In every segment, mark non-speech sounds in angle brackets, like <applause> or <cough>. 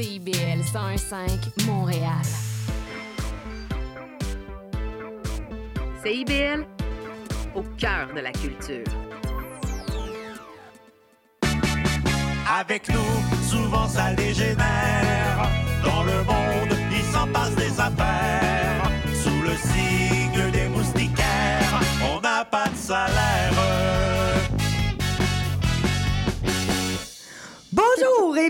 CIBL 101.5 Montréal. CIBL, au cœur de la culture. Avec nous, souvent ça dégénère. Dans le monde, il s'en passe des affaires. Sous le signe des moustiquaires, on n'a pas de salaire.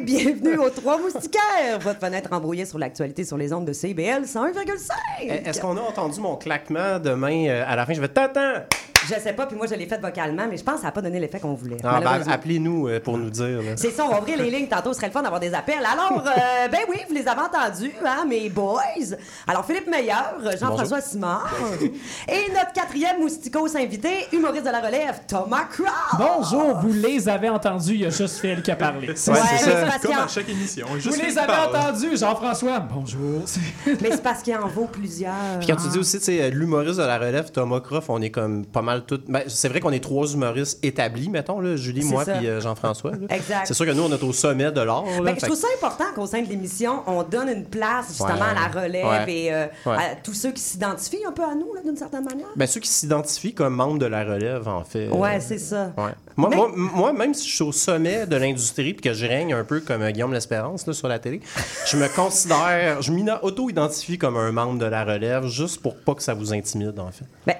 <laughs> bienvenue aux Trois Moustiquaires, votre fenêtre embrouillée sur l'actualité sur les ondes de CBL 101,5. Est-ce qu'on a entendu mon claquement demain euh, à la fin? Je vais t'attends! Je sais pas, puis moi je l'ai fait vocalement, mais je pense que ça n'a pas donné l'effet qu'on voulait. Ah, ben, appelez-nous euh, pour nous dire. C'est ça, on va ouvrir les lignes tantôt, ce serait le fun d'avoir des appels. Alors, euh, <laughs> ben oui, vous les avez entendus, hein, mes boys. Alors, Philippe Meilleur, Jean-François Simard, et notre quatrième mousticos invité, humoriste de la relève, Thomas Crow. Bonjour, vous les avez entendus, il y a juste Phil qui a parlé. Ouais, c'est ça. Comme à chaque émission. Vous les avez entendus, Jean-François. Bonjour. mais c'est parce qu'il en vaut plusieurs. Puis quand tu dis aussi, tu sais, euh, l'humoriste de la relève, Thomas Croft, on est comme pas mal tout. Ben, c'est vrai qu'on est trois humoristes établis, mettons, là, Julie, moi, puis euh, Jean-François. Exact. C'est sûr que nous, on est au sommet de l'art. Ben, je trouve ça important qu'au sein de l'émission, on donne une place justement Ouais. à la relève Ouais. et euh, Ouais. à tous ceux qui s'identifient un peu à nous, d'une certaine manière. Ben, ceux qui s'identifient comme membres de la relève, en fait. Ouais, c'est ça. Ouais. Moi, Mais- moi, moi, même si je suis au sommet de l'industrie puis que je règne un peu comme euh, Guillaume L'Espérance sur la télé, je me considère, je m'auto-identifie comme un membre de la relève juste pour pas que ça vous intimide, en fait. Ben,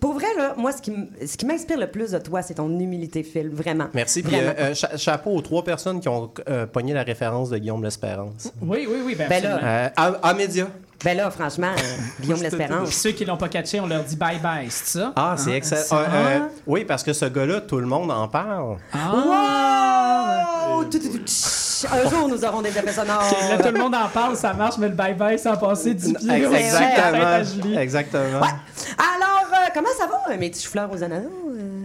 pour vrai, là, moi, ce qui, m- ce qui m'inspire le plus de toi, c'est ton humilité, Phil, vraiment. Merci. Puis Vraiment. euh, euh, cha- chapeau aux trois personnes qui ont euh, pogné la référence de Guillaume L'Espérance. Oui, oui, oui, ben, Ben là. Euh, à, à Média. Ben là, franchement, euh, <laughs> Guillaume Puis L'Espérance. ceux qui l'ont pas catché, on leur dit bye-bye, c'est ça? Ah, c'est Hein? excellent. Ah, euh, oui, parce que ce gars-là, tout le monde en parle. Wow! Tout, tch. Un jour, nous aurons des effets sonores. Là, tout le monde en parle, ça marche, mais le bye-bye sans passer 10 pieds. Ex- au-dessus de la tête à Exactement. Exactement. Ouais. Alors, euh, comment ça va, mes petits fleurs aux ananas? euh?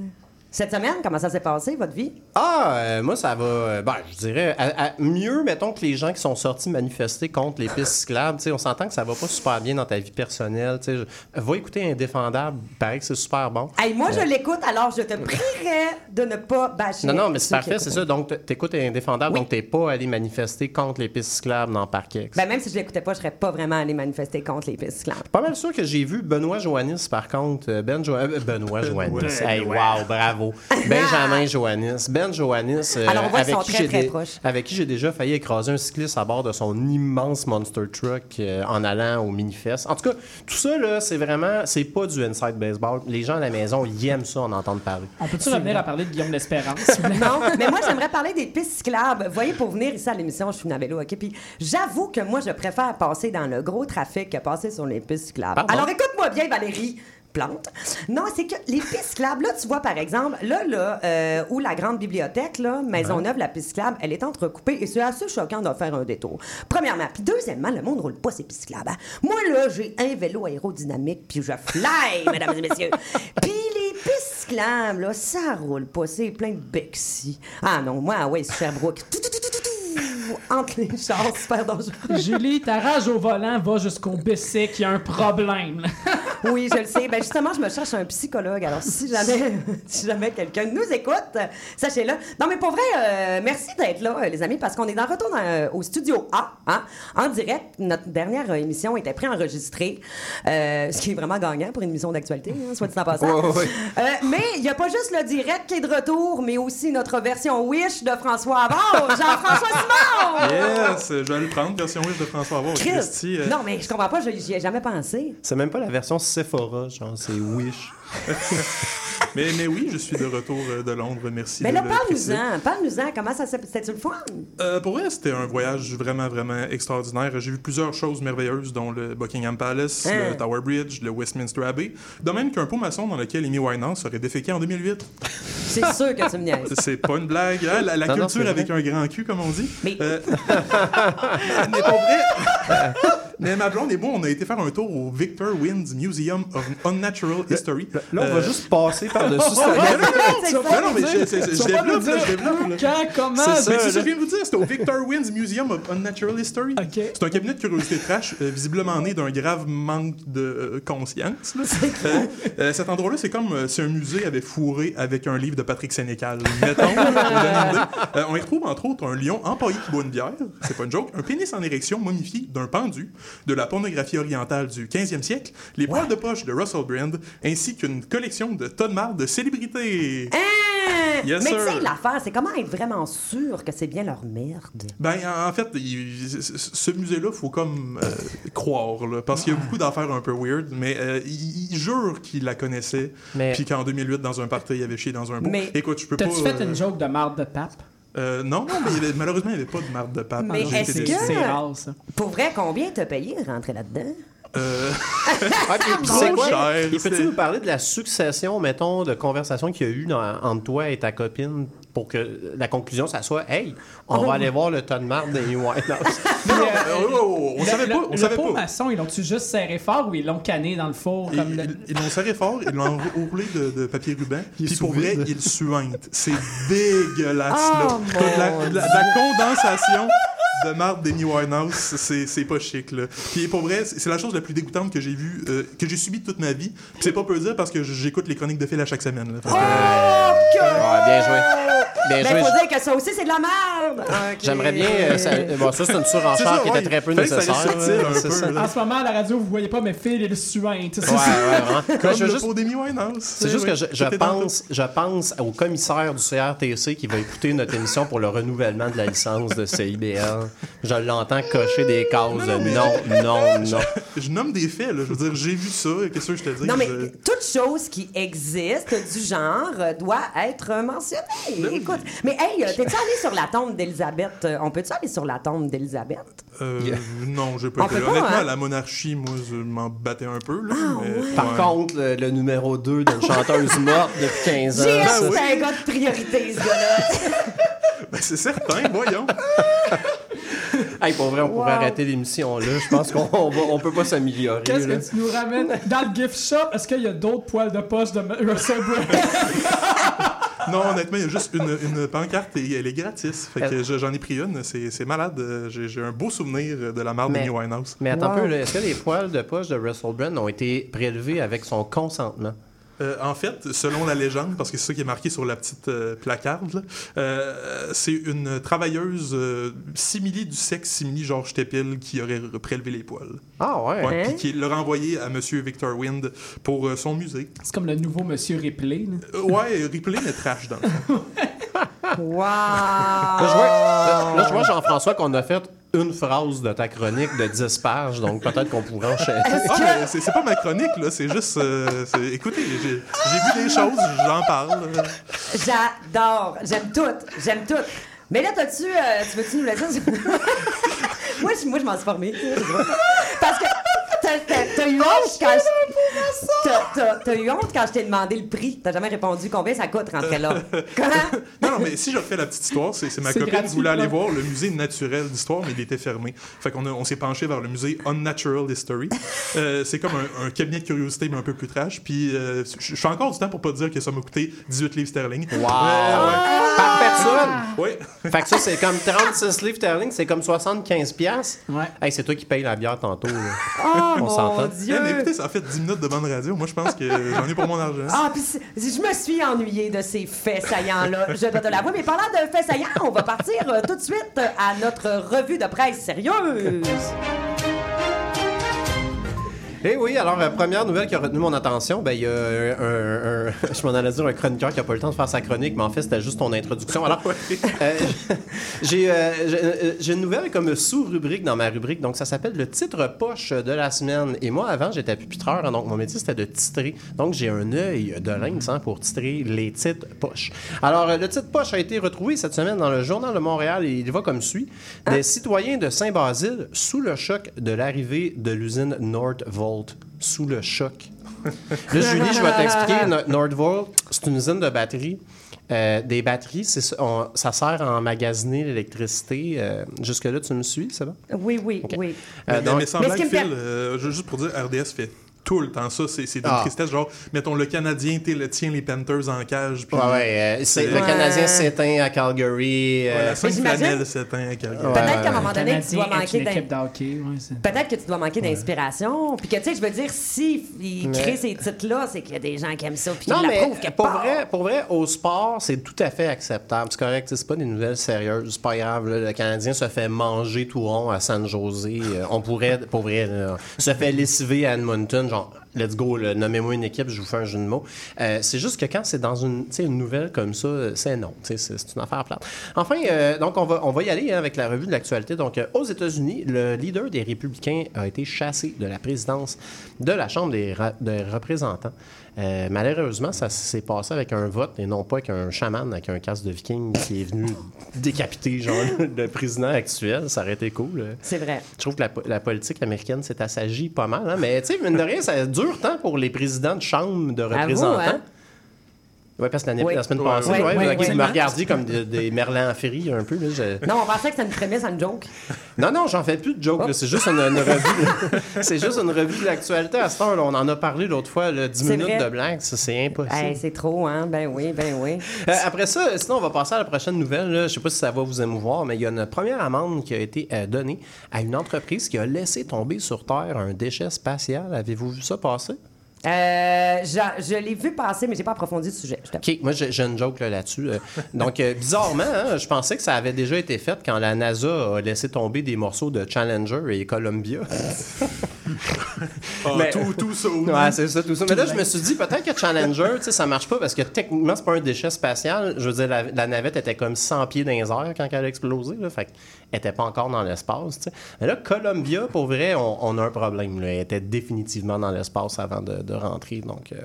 Cette semaine, comment ça s'est passé, votre vie? Ah, euh, moi, ça va. euh, ben, je dirais à- à- mieux, mettons, que les gens qui sont sortis manifester contre les pistes cyclables. Tu sais, on s'entend que ça va pas super bien dans ta vie personnelle. tu sais. Je- Va écouter Indéfendable. Paraît que c'est super bon. Hey, moi, je l'écoute, alors je te prierais de ne pas bâcher. Non, non, mais c'est parfait, c'est ça. Donc, t'écoutes Indéfendable, Oui. donc t'es pas allé manifester contre les pistes cyclables dans Parkex. Ben, même si je l'écoutais pas, je serais pas vraiment allé manifester contre les pistes cyclables. Pas mal sûr que j'ai vu Benoît Joannis, par contre. Euh, Ben Jo- euh, Benoît <laughs> Joannis. Hey, wow, bravo. Benjamin <laughs> Joannis. Ben Joannis, euh, Alors, voit avec, qui très, avec qui j'ai déjà failli écraser un cycliste à bord de son immense monster truck euh, en allant au Minifest. En tout cas, tout ça, là, c'est vraiment, c'est pas du inside baseball. Les gens à la maison, ils aiment ça en entendre parler. On peut-tu revenir à parler de Guillaume L'Espérance? <laughs> Non, mais moi, j'aimerais parler des pistes cyclables. Vous voyez, pour venir ici à l'émission, je suis une à vélo, OK? Puis j'avoue que moi, je préfère passer dans le gros trafic que passer sur les pistes cyclables. Pardon? Alors, écoute-moi bien, Valérie. Plante. Non, c'est que les pistes cyclables, là, tu vois, par exemple, là, là, euh, où la grande bibliothèque, là, Maisonneuve, la piste cyclable, elle est entrecoupée et c'est assez choquant de faire un détour. Premièrement. Puis deuxièmement, le monde roule pas ces pistes cyclables. hein. Moi, là, j'ai un vélo aérodynamique puis je fly, <laughs> mesdames et messieurs. Puis les pistes cyclables, là, ça roule pas. C'est plein de Bexy. Ah non, moi, ah ouais, c'est Sherbrooke. Tout, tout, <laughs> entre les chars, super dangereux. Julie, ta rage au volant va jusqu'au BC qui a un problème. <laughs> Oui, je le sais. Ben justement, je me cherche un psychologue. Alors, si <laughs> jamais, si jamais quelqu'un nous écoute, sachez-le. Non, mais pour vrai, euh, merci d'être là, euh, les amis, parce qu'on est en retour dans, euh, au studio A, hein, en direct. Notre dernière euh, émission était préenregistrée, euh, ce qui est vraiment gagnant pour une émission d'actualité, hein, soit dit en passant. Ouais, ouais. Euh, mais il n'y a pas juste le direct qui est de retour, mais aussi notre version Wish de François Avard, Jean-François Yes, je vais le prendre, version Wish de François Avoir. Christ! Christy, euh, Non, mais je comprends pas, je- j'y ai jamais pensé. C'est même pas la version Sephora, genre, c'est Wish. <laughs> <laughs> mais, mais oui, je suis de retour euh, de Londres, merci. Mais là, le parle-nous-en, parle-nous-en, comment ça s'est... C'était-tu le fun? Euh, pour vrai, c'était un voyage vraiment, vraiment extraordinaire. J'ai vu plusieurs choses merveilleuses, dont le Buckingham Palace, Hein? le Tower Bridge, le Westminster Abbey, de même qu'un pot maçon dans lequel Amy Winehouse aurait déféqué en 2008. C'est <laughs> sûr que tu me niaises. C'est pas une blague, hein? La, la Non, non, culture avec un grand cul, comme on dit. Mais- Euh, <laughs> mais pour vrai, Mais ma blonde et moi, on a été faire un tour au Victor Winds Museum of Unnatural History. Là, on va Euh, juste passer par-dessus <laughs> Non, non, mais je, développe, je développe. Quand, comment? C'est ça. Je viens de vous dire, c'est au Victor Winds Museum of Unnatural History. C'est un cabinet de curiosité trash, euh, visiblement né d'un grave manque de euh, conscience. Euh, cet endroit-là, c'est comme si un musée avait fourré avec un livre de Patrick Sénécal. Mettons, on y retrouve entre autres un lion empaillé qui boit une bière, c'est pas une joke, un pénis en érection momifié d'un pendu, de la pornographie orientale du 15e siècle, les poils de poche de Russell Brand, ainsi qu'une collection de tonnes de marde de célébrités. Hein? Yes, Mais tu sais, l'affaire, c'est comment être vraiment sûr que c'est bien leur merde? Ben, en fait, il- ce- musée-là, faut comme euh, croire, là, parce qu'il y a beaucoup d'affaires un peu weird, mais euh, il, il jure qu'il la connaissait, Mais- puis qu'en 2008, dans un party, il avait chié dans un pot. Mais- Écoute, je peux pas... T'as-tu fait euh, une joke de marde de pape? euh, non, non, mais il y avait- malheureusement, il n'y avait pas de marde de pape. Mais est-ce que- C'est rare, ça. Pour vrai, combien t'as payé de rentrer là-dedans? Euh, <laughs> Ah, c'est <laughs> quoi? cher, Et peux-tu nous parler de la succession, mettons, de conversations qu'il y a eu dans- entre toi et ta copine pour que la conclusion, ça soit Hey, on Oh. va aller voir le tas de marde des White House. <laughs> Puis, euh, oh, oh, oh, on le- savait le- pas, on le savait pot pas. maçon, ils l'ont-tu juste serré fort ou ils l'ont canné dans le four? Ils Comme le- ils- ils l'ont serré fort, ils l'ont enroulé de, de papier ruban, puis pour vrai, vide. il suinte. C'est dégueulasse, Oh, là. T'as de la, mon de la- de la condensation de marde d'Amy Winehouse, c'est c'est pas chic, là. Puis pour vrai, c'est la chose la plus dégoûtante que j'ai vue, euh, que j'ai subie toute ma vie. Puis c'est pas peu dire parce que j'écoute les chroniques de Phil à chaque semaine, là. Fait que, Ouais, bien joué. Bien Ben, joué. faut dire que ça aussi, c'est de la merde! J'aimerais bien. euh, ça, <laughs> bon, ça, c'est une surenchère qui ouais, était très peu nécessaire. subtil là, un c'est peu, ça. là. En ce moment, à la radio, vous voyez pas, mais Phil, il est suinte. C'est Ouais, ouais. Mais Comme je le juste Winehouse. C'est juste que je, je pense, je pense au commissaire du CRTC qui va écouter notre émission pour le renouvellement de la licence de CIBL. Je l'entends cocher des cases. Non, mais- Non, non, non. Je nomme des faits, là. Je veux dire, j'ai vu ça, qu'est-ce que je te dis? Non, mais Je- toute chose qui existe du genre doit être mentionnée. Ben Écoute, mais hey, euh, t'es-tu allé sur la tombe d'Élisabeth? Euh, On peut-tu aller sur la tombe d'Élisabeth? Euh, Non, j'ai On pas été. pas, Honnêtement, hein? la monarchie, moi, je m'en battais un peu. Là, Ah, mais- Par ouais. contre, le, le numéro 2 d'une chanteuse morte depuis 15 ans. J'ai ça- c'est un gars de priorité, ce gars-là. <laughs> Ben, c'est certain, voyons. <laughs> Hey, pour vrai, on pourrait arrêter l'émission là. Je pense qu'on on peut pas s'améliorer. Qu'est-ce que tu nous ramènes? Dans le gift shop, est-ce qu'il y a d'autres poils de poche de Russell Brand? <laughs> Non, honnêtement, il y a juste une, une pancarte et elle est gratis. Fait que je- j'en ai pris une. C'est c'est malade. J'ai j'ai un beau souvenir de la marde Mais- d'Amy Winehouse. Mais attends Wow. un peu, est-ce que les poils de poche de Russell Brand ont été prélevés avec son consentement? Euh, en fait, selon la légende, parce que c'est ça qui est marqué sur la petite euh, placarde, là, euh, c'est une travailleuse euh, simili du sexe, simili Georges Tépil, qui aurait prélevé les poils. Ah ouais. Ouais, Hein? Puis qui l'a renvoyé à Monsieur Victor Wind pour euh, son musée. C'est comme le nouveau Monsieur Ripley. là. Euh, ouais, Ripley, mais trash dans le fond. <laughs> Wow! Là, je vois, là, là, je vois, Jean-François, qu'on a fait une phrase de ta chronique de 10 pages, donc peut-être qu'on pourrait enchaîner. Ah, mais c'est pas ma chronique, là. C'est juste. euh, écoutez, j'ai j'ai vu des choses, j'en parle. J'adore. J'aime tout. J'aime tout. Mais là, t'as-tu. euh, tu veux-tu nous laisser? <laughs> moi, je, moi, je m'en suis formée. Parce que t'as, t'as- eu honte quand je... t'as, t'as- t'as eu honte quand je t'ai demandé le prix. T'as jamais répondu combien ça coûte rentrer là. Comment? <laughs> Non, non, mais si je refais la petite histoire, c'est ma copine qui voulait aller voir le musée naturel d'histoire, mais il était fermé. Fait qu'on a- on s'est penché vers le musée Unnatural History. Euh, c'est comme un, un cabinet de curiosité, mais un peu plus trash. Puis euh, je fais encore du temps pour pas dire que ça m'a coûté 18 livres sterling. Wow! Ouais, Par personne! ouais. ouais. Fait que ça, c'est comme 36 livres sterling, c'est comme 75 piastres. Ouais. Hey, c'est toi qui payes la bière tantôt. là. Oh, On mon s'entend. Dieu! Eh, mais écoutez, ça a fait 10 minutes de bande radio. Moi, je pense que j'en ai pour mon argent. Ah, puis je me suis ennuyée de ces faits saillants-là, je dois te l'avouer. Mais parlant de faits saillants, on va partir euh, tout de suite euh, à notre revue de presse sérieuse. Eh oui, alors, euh, première nouvelle qui a retenu mon attention, ben, il y a un, un- un- <laughs> je m'en allais dire un chroniqueur qui n'a pas eu le temps de faire sa chronique, mais en fait, c'était juste ton introduction. Alors, <laughs> euh, j'ai euh, j'ai- euh, j'ai une nouvelle comme sous-rubrique dans ma rubrique, donc ça s'appelle le titre poche de la semaine. Et moi, avant, j'étais pupitreur, hein, donc mon métier, c'était de titrer. Donc, j'ai un œil de lynx hein, pour titrer les titres poches. Alors, euh, le titre poche a été retrouvé cette semaine dans le Journal de Montréal et il va comme suit. Des citoyens de Saint-Basile sous le choc de l'arrivée de l'usine Nordvolt. Sous le choc. Là, Julie, je vais t'expliquer. No- Nordvolt, c'est une usine de batterie Euh, des batteries, c'est ça, on- ça sert à emmagasiner l'électricité. Euh, Jusque-là, tu me suis, c'est bon? Oui, oui, oui. Euh, mais, donc- mais sans Mais me Phil, euh, juste pour dire, RDS fait tout le temps ça. C'est c'est d'une Ah. tristesse. Genre, mettons, le Canadien t'es le tient les Panthers en cage. Puis Ouais, ouais. euh, le Ouais. Canadien s'éteint à Calgary. euh, flanelles s'éteint à Calgary. Ouais, Peut-être ouais, qu'à un ouais. moment donné, tu dois manquer une. Ouais, Peut-être que tu dois manquer d'inspiration. Puis que, tu sais, je veux dire, s'il il Mais- crée ces titres-là, c'est qu'il y a des gens qui aiment ça. Puis Non, mais pour part. vrai, pour vrai, au sport, c'est tout à fait acceptable. C'est correct, c'est pas des nouvelles sérieuses. C'est pas grave. là. le Canadien se fait manger tout rond à San José. Euh, on pourrait, pour vrai, là, se fait lessiver à Edmonton. Let's go, nommez-moi une équipe, je vous fais un jeu de mots. Euh, c'est juste que quand c'est dans une, une nouvelle comme ça, c'est non. C'est une affaire plate. Enfin, euh, donc on va, on va y aller hein, avec la revue de l'actualité. Donc, euh, aux États-Unis, le leader des républicains a été chassé de la présidence de la Chambre des, des représentants. Euh, malheureusement, ça s'est passé avec un vote et non pas avec un chaman avec un casque de viking qui est venu <laughs> décapiter genre, le président actuel. Ça aurait été cool. euh. C'est vrai. Je trouve que la, po- la politique américaine s'est assagie pas mal. hein. Mais tu sais, mine de rien, ça dure tant pour les présidents de chambre de représentants. Oui, parce que l'année- Oui. la semaine passée, ouais, ouais, ouais, me regardiez comme des, des merlans en féerie un peu. Là, je- Non, on pensait que c'était une prémisse à une joke. <laughs> Non, non, j'en fais plus de joke. là. C'est juste une, une revue. <laughs> c'est juste une revue de l'actualité. À ce temps, on en a parlé l'autre fois, là, 10 C'est minutes vrai. de blague. Ça, c'est impossible. Hey, c'est trop, hein? Ben oui, ben oui. Euh, après ça, sinon, on va passer à la prochaine nouvelle. là. Je sais pas si ça va vous émouvoir, mais il y a une première amende qui a été euh, donnée à une entreprise qui a laissé tomber sur Terre un déchet spatial. Avez-vous vu ça passer? Euh, je je l'ai vu passer, mais j'ai pas approfondi le sujet. OK, moi, j'ai une joke là, là-dessus. Euh, donc, euh, bizarrement, hein, je pensais que ça avait déjà été fait quand la NASA a laissé tomber des morceaux de Challenger et Columbia. <laughs> Ah, Mais- tout, tout ça. Ouais, c'est ça, tout ça. Mais là, je me suis dit, peut-être que Challenger, tu sais, ça marche pas parce que techniquement, c'est pas un déchet spatial. Je veux dire, la, la navette était comme 100 pieds dans les airs quand elle a explosé, là. Fait qu'elle était pas encore dans l'espace, tu sais. Mais là, Columbia, pour vrai, on, on a un problème, là. Elle était définitivement dans l'espace avant de, de rentrer, donc... euh,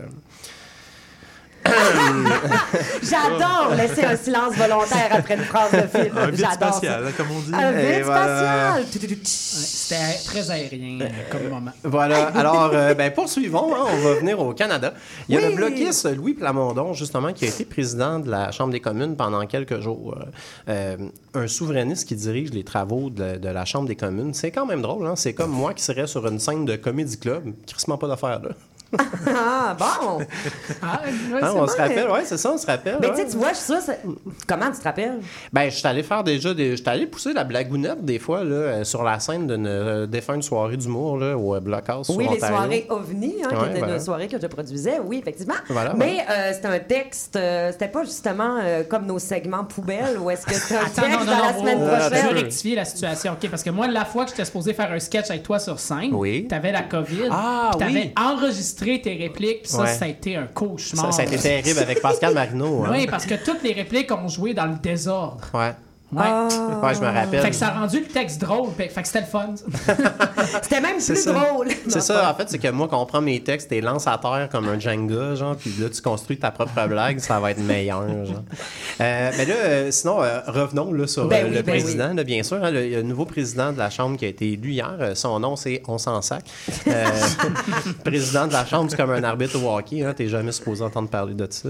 <coughs> J'adore laisser un silence volontaire après une phrase de film. Un vide spatial, comme on dit. Un vide voilà. spatial. Tch. C'était très aérien euh, comme moment. Voilà. Alors, euh, ben, poursuivons. hein. on va venir au Canada. Il y a Oui. le bloquiste Louis Plamondon, justement, qui a été président de la Chambre des communes pendant quelques jours. Euh, un souverainiste qui dirige les travaux de, de la Chambre des communes. C'est quand même drôle. Hein? C'est comme moi qui serais sur une scène de comédie club. Crissement pas d'affaires, là. Ah, bon. Ah, ouais, Hein, on se rappelle, ouais, c'est ça, on se rappelle. Mais ouais. tu sais, tu vois, je suis c'est- comment tu te rappelles? Ben, je suis allé faire déjà des. Je suis allé pousser la blagounette des fois, là, euh, sur la scène d'une euh, défunte soirée d'humour, là, au euh, Blockhouse. Oui, sur les Ontario. soirées OVNI, hein, qui Ouais, étaient voilà. une soirée que je produisais, oui, effectivement. Voilà, Mais euh, c'était un texte, euh, c'était pas justement euh, comme nos segments poubelles, ou est-ce que c'était un Attends, texte non, non, dans la non, semaine oh, Je prochaine? veux rectifier la situation, OK? Parce que moi, la fois que j'étais supposé faire un sketch avec toi sur scène, Oui. t'avais la COVID, Ah, t'avais oui. enregistré tes répliques, puis ça, Ouais. ça a été un Ça, cauchemar. ça a été terrible avec Pascal Marino. hein. Oui, parce que toutes les répliques ont joué dans le désordre. Ouais. Ouais. Ah. Ouais, je me rappelle. Fait que ça a rendu le texte drôle, fait que c'était le fun. <laughs> C'était même plus ça. drôle. C'est ça, en fait, c'est que moi, quand on prend mes textes, t'es lance à terre comme un Jenga, genre, puis là, tu construis ta propre blague, ça va être meilleur, genre. Euh, mais là, euh, sinon, euh, revenons là, sur Ben oui, le ben président, là, bien sûr. hein, le, le nouveau président de la Chambre qui a été élu hier, son nom, c'est On s'en sac. Euh, <laughs> président de la Chambre, c'est comme un arbitre au hockey, hein, t'es jamais supposé entendre parler de ça.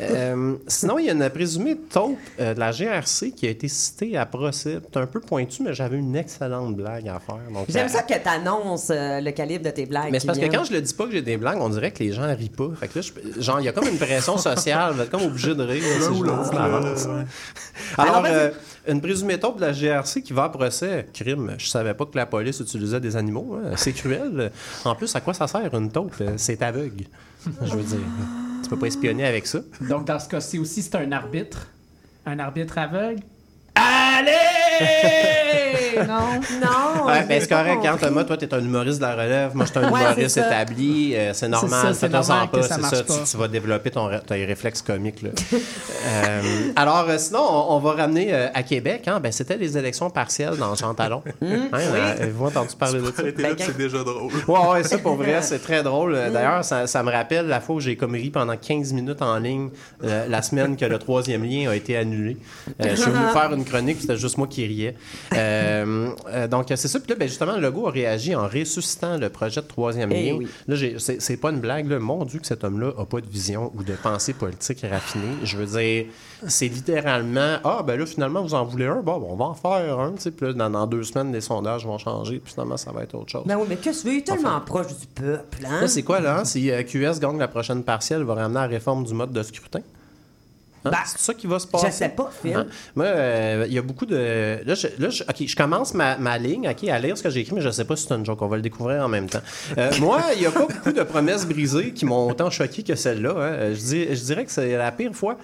Euh, sinon, il y a une présumée taupe euh, de la GRC qui a été citée à procès. C'est un peu pointu, mais j'avais une excellente blague à faire. J'aime euh, ça que tu annonces le calibre de tes blagues. mais c'est parce que quand je le dis pas que j'ai des blagues, on dirait que les gens rient pas. Fait que là, je- genre, il y a comme une pression sociale. Vous êtes comme obligé de rire. là, si d'avance. Alors, Alors, vas-y. euh, une présumée taupe de la GRC qui va à procès. Crime. Je savais pas que la police utilisait des animaux. hein. C'est cruel. En plus, à quoi ça sert une taupe? C'est aveugle. Je veux dire. Tu peux pas espionner avec ça. Donc, dans ce cas-ci aussi, c'est un arbitre. Un arbitre aveugle. Allez! <laughs> non? Non. Ouais, ben c'est correct. Quand compris. Thomas, toi, t'es un humoriste de la relève. Moi, je suis un Ouais, humoriste établi. euh, c'est normal. ça, c'est normal pas. ça marche ça. Tu, pas. tu vas développer ton, tes réflexes comiques. Là. <laughs> Euh, alors, euh, sinon, on, on va ramener euh, à Québec. Hein, ben, C'était les élections partielles dans Jean Talon. Hum, <laughs> Hein, euh, Avez-vous entendu parler de ça? Ben, c'est déjà drôle. Ouais, ouais, ça pour vrai, c'est très drôle. Euh, D'ailleurs, ça, ça me rappelle la fois où j'ai comme ri pendant 15 minutes en ligne, euh, la semaine que le troisième lien a été annulé. Euh, je suis venu faire une chronique, c'était juste moi qui riait. Euh, euh, donc, c'est ça. Puis là, ben, justement, Legault a réagi en ressuscitant le projet de troisième Eh lien. oui. Là, c'est pas une blague. Là. Mon Dieu, que cet homme-là n'a pas de vision ou de pensée politique raffinée. Je veux dire, c'est littéralement Ah, ben là, finalement, vous en voulez un? Bon, on va en faire un. tu sais. Puis là, dans, dans deux semaines, les sondages vont changer. Puis finalement, ça va être autre chose. Ben oui, mais qu'est-ce que tu veux? Il est tellement proche du peuple, hein? Là, c'est quoi, là? hein? Si euh, QS gagne la prochaine partielle, va ramener la réforme du mode de scrutin? Hein? Ben, c'est ça qui va se passer? Je sais pas, Phil. Hein? Moi, euh, il y a beaucoup de. Là, je, là, je- commence ma, ma ligne à lire ce que j'ai écrit, mais je sais pas si c'est une joke. On va le découvrir en même temps. Euh, <laughs> moi, il n'y a pas beaucoup de promesses brisées qui m'ont autant choqué que celle-là. hein. Euh, Je, dis- je dirais que c'est la pire fois.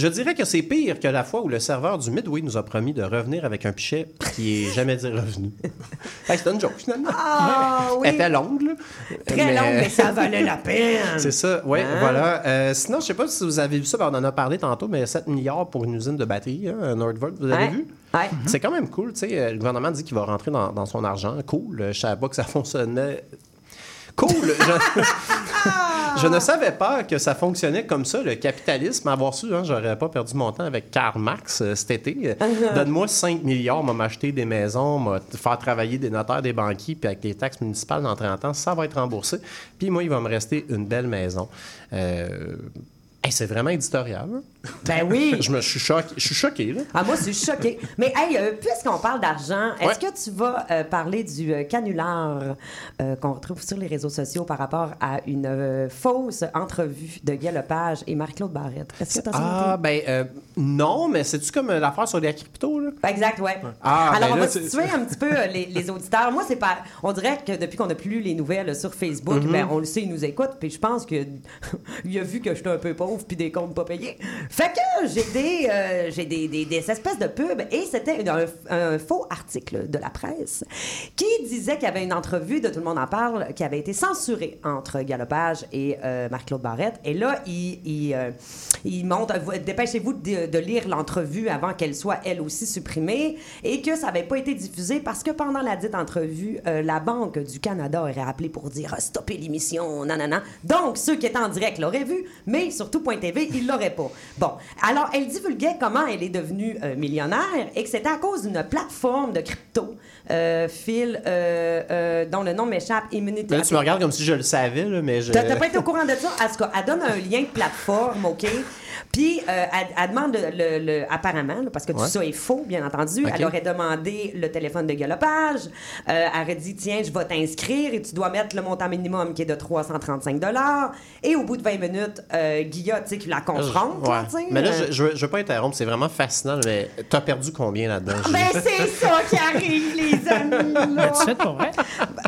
Je dirais que c'est pire que la fois où le serveur du Midway nous a promis de revenir avec un pichet qui est <laughs> jamais dit revenu. C'était une joke, finalement. Ah oui! Elle était longue, là. Très Mais- long, mais ça valait la peine. <laughs> c'est ça, oui, Hein? voilà. Euh, sinon, je sais pas si vous avez vu ça, ben, on en a parlé tantôt, mais 7 milliards pour une usine de batterie, hein, Nordvolt, vous avez vu? Ouais. C'est quand même cool, tu sais. euh, Le gouvernement dit qu'il va rentrer dans, dans son argent. Cool. euh, Je savais pas que ça fonctionnait. Cool. Je, <laughs> je ne savais pas que ça fonctionnait comme ça, le capitalisme. Avoir su, hein, j'aurais pas perdu mon temps avec Karl Marx euh, cet été. Euh, Donne-moi 5 milliards, m'a m'acheter des maisons, m'a faire travailler des notaires, des banquiers, puis avec les taxes municipales dans 30 ans, ça va être remboursé. Puis moi, il va me rester une belle maison. Euh, hey, c'est vraiment éditorial. hein. Ben oui! <laughs> Je me suis choqué, je suis choqué là. Ah, moi, je suis choquée. Mais, hey, euh, puisqu'on parle d'argent, est-ce Ouais. que tu vas euh, parler du euh, canular qu'on retrouve sur les réseaux sociaux par rapport à une fausse entrevue de Guy Lepage et Marc-Claude Barrette? Est-ce que tu as Ah, ben non, mais c'est-tu comme l'affaire sur les cryptos, là? Exact, ouais. Ah, Alors, ben on va situer un petit peu les, les auditeurs. Moi, c'est pas. On dirait que depuis qu'on a plus lu les nouvelles sur Facebook, Mm-hmm. ben, on le sait, ils nous écoutent. Puis je pense que <laughs> il a vu que j'étais un peu pauvre puis des comptes pas payés. Fait que j'ai des, euh, j'ai des, des, espèces de pubs et c'était un, faux article de la presse qui disait qu'il y avait une entrevue de Tout le monde en parle qui avait été censurée entre Galopage et euh, Marc-Claude Barrette. Et là, il, il, euh, dépêchez-vous de, lire l'entrevue avant qu'elle soit elle aussi supprimée et que ça n'avait pas été diffusé parce que pendant la dite entrevue, euh, la Banque du Canada aurait appelé pour dire Ah, stoppez l'émission, nanana. Donc, ceux qui étaient en direct l'auraient vu, mais surtout Point TV, ils l'auraient pas. Bon, alors elle divulguait comment elle est devenue euh, millionnaire et que c'était à cause d'une plateforme de crypto, euh, Phil, euh, euh, dont le nom m'échappe, Immunity. Là, tu me regardes comme si je le savais, là, mais je. T'as pas été au courant de ça? En tout cas, elle donne un lien de plateforme, OK? Puis, euh, elle, elle demande le, le- apparemment, là, parce que tout Ouais. ça est faux, bien entendu, elle aurait demandé le téléphone de galopage. Euh, elle aurait dit, tiens, je vais t'inscrire et tu dois mettre le montant minimum qui est de 335 Et au bout de 20 minutes, euh, Guilla, tu sais, qui la confronte. Ouais. là, Mais là, euh, je, je, veux- je veux pas interrompre, c'est vraiment fascinant, mais t'as perdu combien là-dedans? Ben, c'est ça qui arrive, les amis! là. Pour vrai?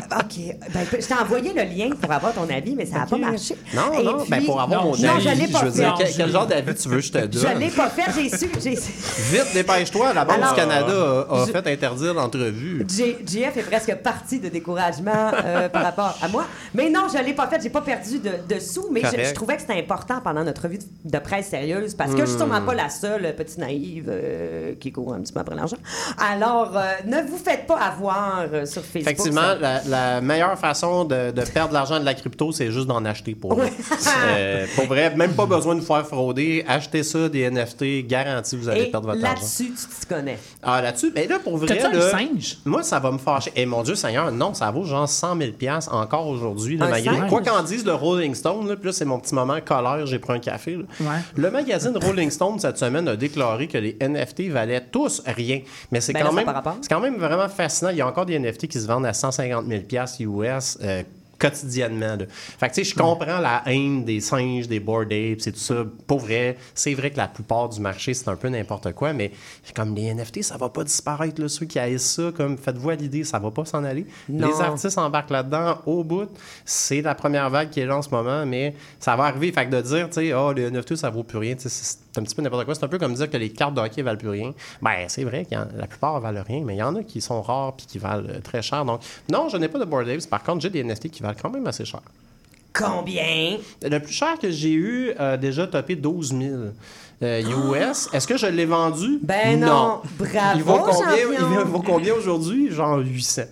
Ben, OK. Ben, je t'ai envoyé le lien pour avoir ton avis, mais ça n'a pas marché. Non, Et non, ben pour avoir Non, mon non, avis, je l'ai pas veux fait. dire, quel, je- quel genre d'avis tu veux que je te donne? Je l'ai pas fait, j'ai su. j'ai- Vite, dépêche-toi, la Banque Alors- du Canada a, a Je- fait interdire l'entrevue. JF est presque parti de découragement euh, par <laughs> rapport à moi. Mais non, je l'ai pas fait. J'ai pas perdu de, de sous, mais je, je trouvais que c'était important pendant notre revue de, presse sérieuse parce que je suis sûrement Hmm. pas la seule petite naïve euh, qui court un petit peu après l'argent. Alors, euh, ne vous faites pas avoir euh, sur Facebook. Effectivement, la, la meilleure façon de, de perdre l'argent de la crypto, c'est juste d'en acheter pour vrai. <laughs> Euh, pour vrai, même pas besoin de vous faire frauder. Achetez ça, des NFT, garanti, vous allez Et perdre votre argent. là-dessus, tu t'y connais. Ah, là-dessus, mais là, pour vrai, là, singe? moi, ça va me fâcher. Et mon Dieu Seigneur, non, ça vaut genre 100 000 encore aujourd'hui, là, singe? quoi qu'en dise le Rolling Stone. Là, puis là, c'est mon petit moment colère, j'ai pris un café. là. Ouais. Le magazine Rolling Stone, cette semaine, a déclaré que les NFT valaient tous rien. Mais c'est Ben quand, là, même, quand même vraiment fascinant. Il y a encore des NFT qui se vendent à 150 000 US. euh, quotidiennement. là. Fait que, tu sais, je comprends la haine des singes, des bored apes, c'est tout ça. Pour vrai, c'est vrai que la plupart du marché, c'est un peu n'importe quoi, mais comme les NFT, ça va pas disparaître, là, ceux qui haïssent ça, comme faites-vous à l'idée, ça va pas s'en aller. Non. Les artistes embarquent là-dedans au bout. C'est la première vague qui est là en ce moment, mais ça va arriver. Fait que de dire, tu sais, oh, les NFT, ça vaut plus rien, tu sais, c'est un petit peu n'importe quoi. C'est un peu comme dire que les cartes de hockey valent plus rien. Ben, c'est vrai que la plupart valent rien, mais il y en a qui sont rares puis qui valent euh, très cher. Donc, non, je n'ai pas de board apes. Par contre, j'ai des NFT qui valent quand même assez cher. Combien? Le plus cher que j'ai eu a déjà topé 12 000. euh, US. Est-ce que je l'ai vendu? Ben non. Bravo, Il vaut combien, champion. il vaut combien aujourd'hui? Genre 800.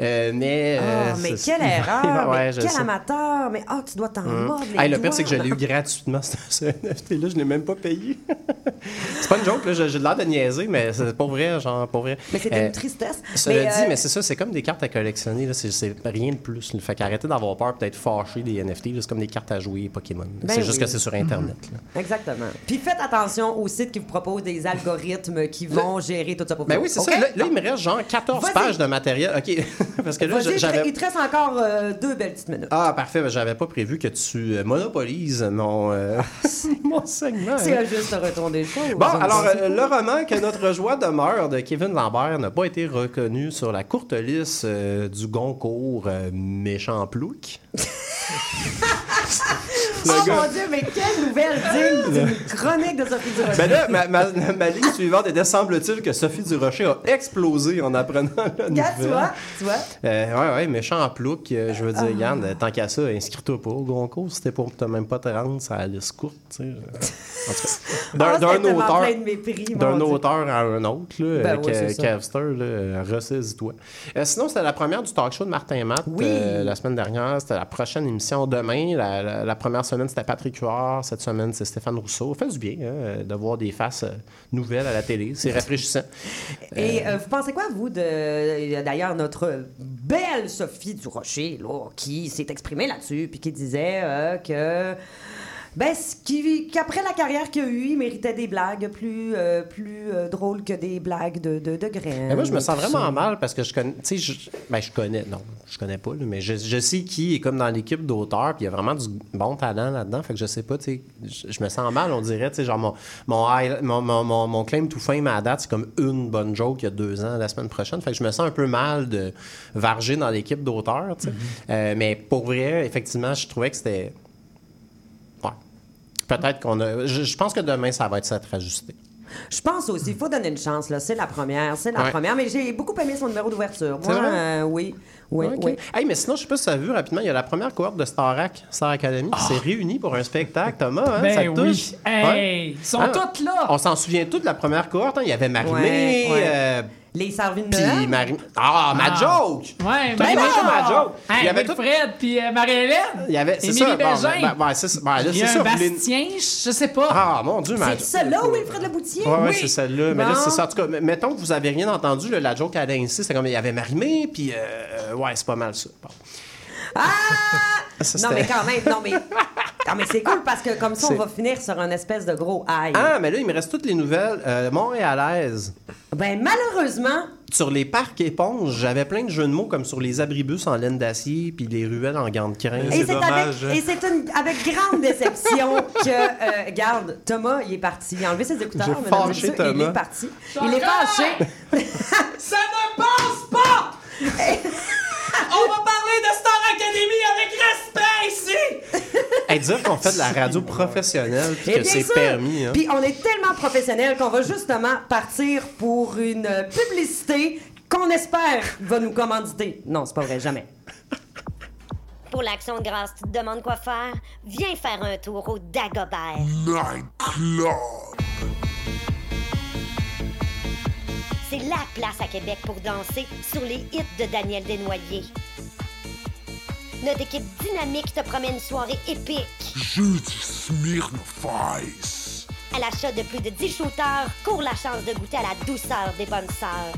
Euh, mais. Euh, mais quelle <laughs> erreur! Ouais, mais je quel sais. Hum. amateur! Mais ah, tu dois t'en mordre les Hey, le doigts. pire, c'est que je l'ai eu gratuitement, <laughs> ce, NFT-là. Je l'ai même pas payé. <laughs> c'est pas une joke, là. J'ai l'air de niaiser, mais c'est pas vrai, genre, pas vrai. Mais c'était Euh, une tristesse. Cela dit, mais c'est ça, c'est comme des cartes à collectionner. là. C'est rien de plus. Fait qu'arrêtez d'avoir peur, peut-être fâcher des NFT. C'est comme des cartes à jouer Pokémon. Ben c'est juste que c'est sur Internet. là. Exactement. Puis faites attention aux sites qui vous proposent des algorithmes qui vont gérer tout ça pour vous. Ben oui, c'est ça. Là, là, il me reste genre 14 Vas-y. pages de matériel. OK. <laughs> Parce que là, j'avais. il te reste encore euh, deux belles petites minutes. Ah, parfait. Ben, J'avais pas prévu que tu euh, monopolises mon, euh, <laughs> mon segment. C'est hein. juste retourner le show. Bon, alors, euh, le roman Que notre joie demeure de Kevin Lambert n'a pas été reconnu sur la courte liste du Goncourt Méchant Plouc. Oh mon Dieu, mais quelle nouvelle digne d'une chronique de Sophie Durocher. Ben là, ma, ma- ma ligne suivante était semble-t-il que Sophie Durocher a explosé en apprenant la nouvelle. Regarde, tu vois, tu vois. Euh, ouais, ouais, méchant plouc. euh, je veux dire, Yann, euh, tant qu'à ça, inscris-toi pas au Goncourt. C'était pour t'as même pas te rendre sur la liste courte, tu sais. euh. En tout cas, d'un- tellement auteur. D'un auteur à un autre, là, Ben avec ça. Cavster, ressaisis-toi. Euh, sinon, c'était la première du talk show de Martin Matt Oui. euh, la semaine dernière. C'était la prochaine émission demain. La, première semaine, c'était Patrick Huard. Cette semaine, c'est Stéphane Rousseau. Fait du bien hein, de voir des faces euh, nouvelles à la télé. C'est rafraîchissant. Et euh, vous pensez quoi, vous, de. D'ailleurs, notre belle Sophie Durocher, là, qui s'est exprimée là-dessus, puis qui disait euh, que. Ben, qu'après la carrière qu'il a eue, il méritait des blagues plus, euh, plus euh, drôles que des blagues de, de, de graines. Moi, je me sens tout vraiment ça. mal parce que je connais. Tu sais, je, ben, je connais. Non, je connais pas, là, mais je, je sais qui est comme dans l'équipe d'auteurs, puis il y a vraiment du bon talent là-dedans. Fait que je sais pas, tu sais. Je, je me sens mal, on dirait, tu sais, genre, mon, mon, mon, mon, mon, claim to fame à date, c'est comme une bonne joke il y a deux ans, la semaine prochaine. Fait que je me sens un peu mal de varger dans l'équipe d'auteurs, tu sais. Euh, mais pour vrai, effectivement, je trouvais que c'était. Peut-être qu'on a. Je, je pense que demain, ça va être ça ajusté. Je pense aussi, il faut donner une chance, là. C'est la première, c'est la Ouais. première. Mais j'ai beaucoup aimé son numéro d'ouverture. Moi, vrai? euh, oui. Oui, oui. Hey, mais sinon, je sais pas si tu as vu rapidement, il y a la première cohorte de Starac, Star Academy, qui s'est réunie pour un spectacle, Thomas. Hein, ça Ben touche? oui. Hey, Ouais. ils sont Hein? toutes là. On s'en souvient tous de la première cohorte. hein. Il y avait Marie-Mé, Ouais, ouais. euh, Les Sarvines puis Marie... Ah, ma Ah. joke! Ouais, T'as mais pas non. ma joke! Hey, il y avait tout... Wilfred puis euh, Marie-Hélène. Il y avait... C'est ça. bon, ben, ben, c'est ça. Ben, c'est ça. Bastien, je sais pas. Ah, mon Dieu, ma C'est celle-là, Wilfred Leboutier? Ouais, ouais, oui. c'est celle-là. Mais là, c'est ça. En tout cas, mettons que vous avez rien entendu, là, la joke à ici, c'est comme il y avait Marie-Mé, puis euh, ouais, c'est pas mal ça. Bon. Ah! Ça, non, mais quand même, non, mais. Non, <laughs> mais c'est cool parce que comme ça, on va finir sur un espèce de gros high. Ah, mais là, il me reste toutes les nouvelles euh, montréalaises. Ben, malheureusement, Sur les parcs éponges, j'avais plein de jeux de mots comme sur les abribus en laine d'acier puis les ruelles en gants de crin. Et c'est avec, dommage, hein. et c'est une- avec grande déception que, euh, garde, Thomas, il est parti. Il a enlevé ses écouteurs, mesdames et et il Thomas. est parti. Il est fâché. <laughs> Ça ne passe pas! On va parler de Star Academy avec respect ici! Hey, dire qu'on fait de la radio professionnelle puis Et que c'est permis. Hein. Puis on est tellement professionnels qu'on va justement partir pour une publicité qu'on espère va nous commanditer. Non, c'est pas vrai, jamais. Pour l'action de grâce, tu te demandes quoi faire? Viens faire un tour au Dagobert. C'est la place à Québec pour danser sur les hits de Daniel Desnoyers. Notre équipe dynamique te promet une soirée épique. Jeudi Smirnoff Ice. À l'achat de plus de 10 shooters, cours la chance de goûter à la douceur des bonnes sœurs.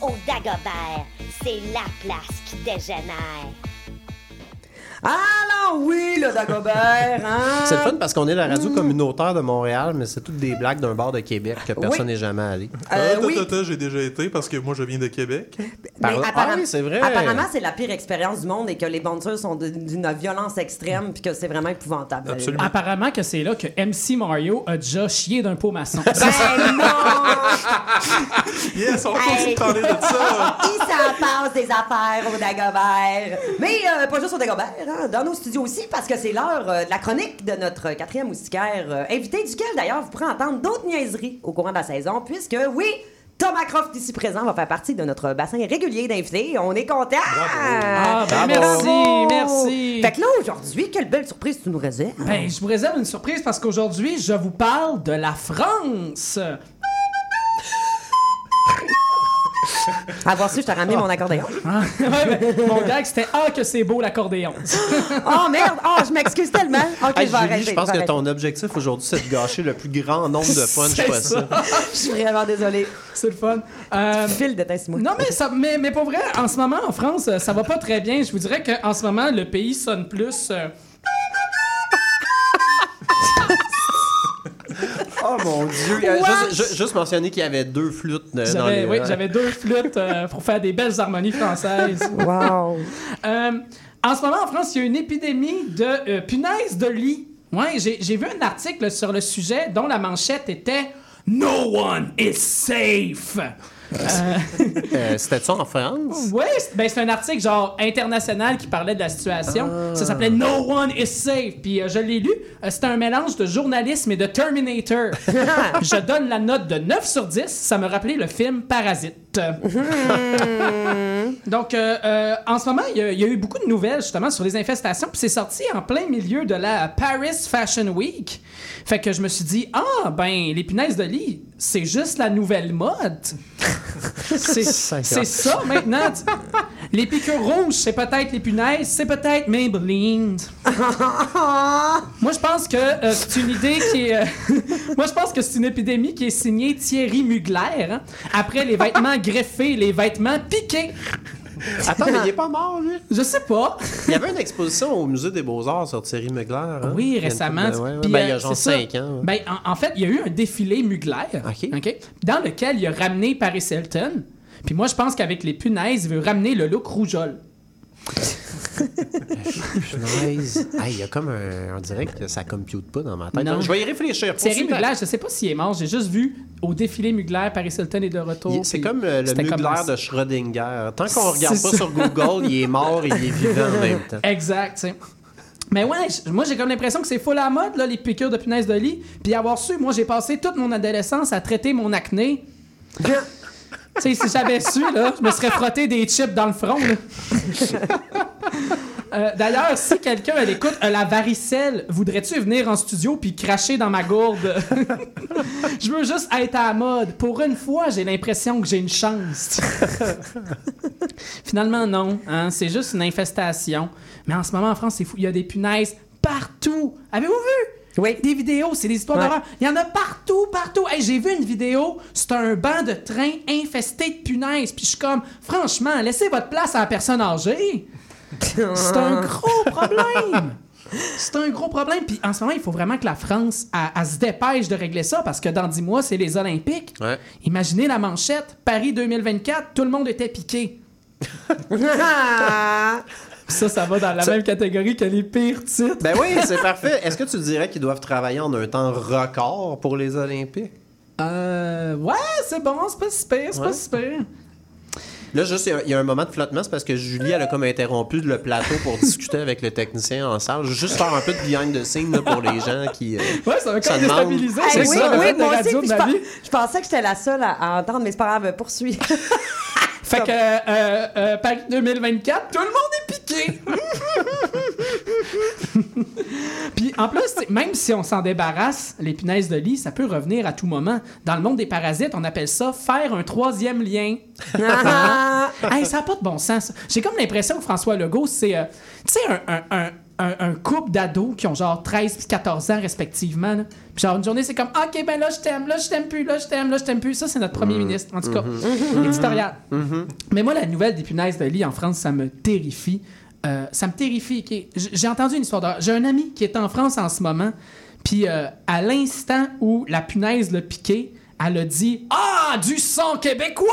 Au Dagobert, c'est la place qui dégénère. Alors oui, le Dagobert, hein? C'est le fun parce qu'on est la radio communautaire de Montréal, mais c'est toutes des blagues d'un bar de Québec que personne n'est jamais allé. Euh, Ah, oui. j'ai déjà été parce que moi je viens de Québec. Par- Mais Ah oui, c'est vrai. Apparemment, c'est la pire expérience du monde et que les bouncers sont de- d'une violence extrême puis que c'est vraiment épouvantable. Absolument. Apparemment que c'est là que MC Mario a déjà chié d'un pot maçon. Ben non! <laughs> Yes, on Hey. de parler de ça. Il s'en passe des affaires au Dagobert. Mais euh, pas juste au Dagobert, hein, dans nos studios aussi, parce que c'est l'heure euh, de la chronique de notre quatrième moustiquaire, euh, invité duquel d'ailleurs vous pourrez entendre d'autres niaiseries au courant de la saison, puisque oui, Thomas Croft ici présent va faire partie de notre bassin régulier d'invités. On est content! Ah, ben Bravo. merci, merci. Fait que là, aujourd'hui, quelle belle surprise tu nous réserves. Ben, je vous réserve une surprise parce qu'aujourd'hui, je vous parle de la France. À voir si je t'ai ramené mon accordéon. Ah, ouais, ben, mon gag, c'était Ah, que c'est beau l'accordéon. Oh merde! Oh, je m'excuse tellement. Ok, Hey, je vais Julie, arrêter. je pense que arrêter. ton objectif aujourd'hui, c'est de gâcher le plus grand nombre de punch possible. Je suis vraiment désolée. C'est le fun. Euh, six mois. non, mais, ça, mais, mais pour vrai, en ce moment, en France, ça va pas très bien. Je vous dirais qu'en ce moment, le pays sonne plus. euh, mon dieu! Euh, What? Juste, ju- juste mentionner qu'il y avait deux flûtes euh, dans les... oui, j'avais deux flûtes euh, pour faire des belles harmonies françaises. <laughs> Wow. Euh, en ce moment, en France, il y a une épidémie de euh, punaises de lit. Ouais, j'ai vu un article sur le sujet dont la manchette était No one is safe. Euh, C'était ça en France? C'est- ben c'est un article genre international qui parlait de la situation. Ça s'appelait No One is Safe. Puis euh, je l'ai lu. Euh, C'était un mélange de journalisme et de Terminator. <laughs> je donne la note de 9 sur 10. Ça me rappelait le film Parasite. Donc, euh, euh, en ce moment, il y, a- il y a eu beaucoup de nouvelles justement sur les infestations. Puis c'est sorti en plein milieu de la Paris Fashion Week. Fait que je me suis dit, ah, ben, les punaises de lit, c'est juste la nouvelle mode. <laughs> c'est ça maintenant. Les piqûres rouges, c'est peut-être les punaises, c'est peut-être Maybelline. <laughs> Moi, je pense que euh, c'est une idée qui est. <laughs> Moi, je pense que c'est une épidémie qui est signée Thierry Mugler. hein, après les vêtements greffés, les vêtements piqués. <laughs> Attends, mais il est pas mort, lui? Je sais pas. Il y avait une exposition au Musée des Beaux-Arts sur Thierry Mugler. hein? Oui, Il y a récemment. ouais, ouais. Ben, il y euh, a genre c'est ça. 5 ans. ouais. Ben, en, en fait, il y a eu un défilé Mugler. Dans lequel il a ramené Paris Hilton. Puis moi, je pense qu'avec les punaises, il veut ramener le look rougeole. Hey, il y a comme un. On dirait que ça compute pas dans ma tête. Non. Je vais y réfléchir. Thierry Mugler, je sais pas s'il est mort. J'ai juste vu au défilé Mugler, Paris Hilton est de retour. C'est comme euh, le Mugler comme- de Schrödinger. Tant qu'on regarde pas ça. sur Google, il est mort et il est vivant en même temps. Exact. Mais ouais, moi j'ai comme l'impression que c'est full à la mode, là, les piqûres de punaises de lit. Puis avoir su, moi j'ai passé toute mon adolescence à traiter mon acné. Si j'avais su, là, je me serais frotté des chips dans le front. Euh, D'ailleurs, si quelqu'un a la varicelle, voudrais-tu venir en studio puis cracher dans ma gourde? <laughs> Je veux juste être à la mode. Pour une fois, j'ai l'impression que j'ai une chance. Finalement, non. hein, C'est juste une infestation. Mais en ce moment, en France, c'est fou. Il y a des punaises partout. Avez-vous vu? Oui. Des vidéos, c'est des histoires Ouais. d'horreur. Il y en a partout, partout. Hey, j'ai vu une vidéo, c'est un banc de train infesté de punaises. Puis je suis comme, franchement, laissez votre place à la personne âgée. C'est un <laughs> gros problème. C'est un gros problème. Puis en ce moment, il faut vraiment que la France se dépêche de régler ça parce que dans 10 mois, c'est les Olympiques. Ouais. Imaginez la manchette, Paris 2024, tout le monde était piqué. <laughs> <laughs> Ça, ça va dans la même catégorie que les pires titres. Ben oui, c'est parfait. Est-ce que tu dirais qu'ils doivent travailler en un temps record pour les Olympiques? Euh, ouais, c'est bon, c'est pas si pire, c'est Ouais. pas si pire. Là, juste, il y a- il y, a un moment de flottement, c'est parce que Julie, elle a comme interrompu le plateau pour discuter avec le technicien en salle. Juste faire un peu de behind the scene là, pour les gens qui. euh, Ouais, ça va quand même déstabiliser. Hey, c'est oui, ça, oui, de moi aussi, je pensais que j'étais la seule à, à entendre, mais c'est pas grave, poursuis. <laughs> Fait que euh, euh, Paris 2024, tout le monde est piqué. <laughs> Puis en plus, même si on s'en débarrasse, les punaises de lit, ça peut revenir à tout moment. Dans le monde des parasites, on appelle ça faire un troisième lien. Ah, <laughs> hey, ça n'a pas de bon sens. J'ai comme l'impression que François Legault, c'est, euh, tu sais, un, un, un, un- un couple d'ados qui ont genre 13 puis 14 ans respectivement. là. Puis genre, une journée, c'est comme, OK, ben là, je t'aime, là, je t'aime plus, là, je t'aime, là, je t'aime plus. Ça, c'est notre premier ministre, en tout cas. Éditorial. Mais moi, la nouvelle des punaises de lit en France, ça me terrifie. Euh, ça me terrifie. J'ai entendu une histoire d'horreur. J'ai un ami qui est en France en ce moment. Puis euh, à l'instant où la punaise l'a piqué, elle a dit Ah, du sang québécois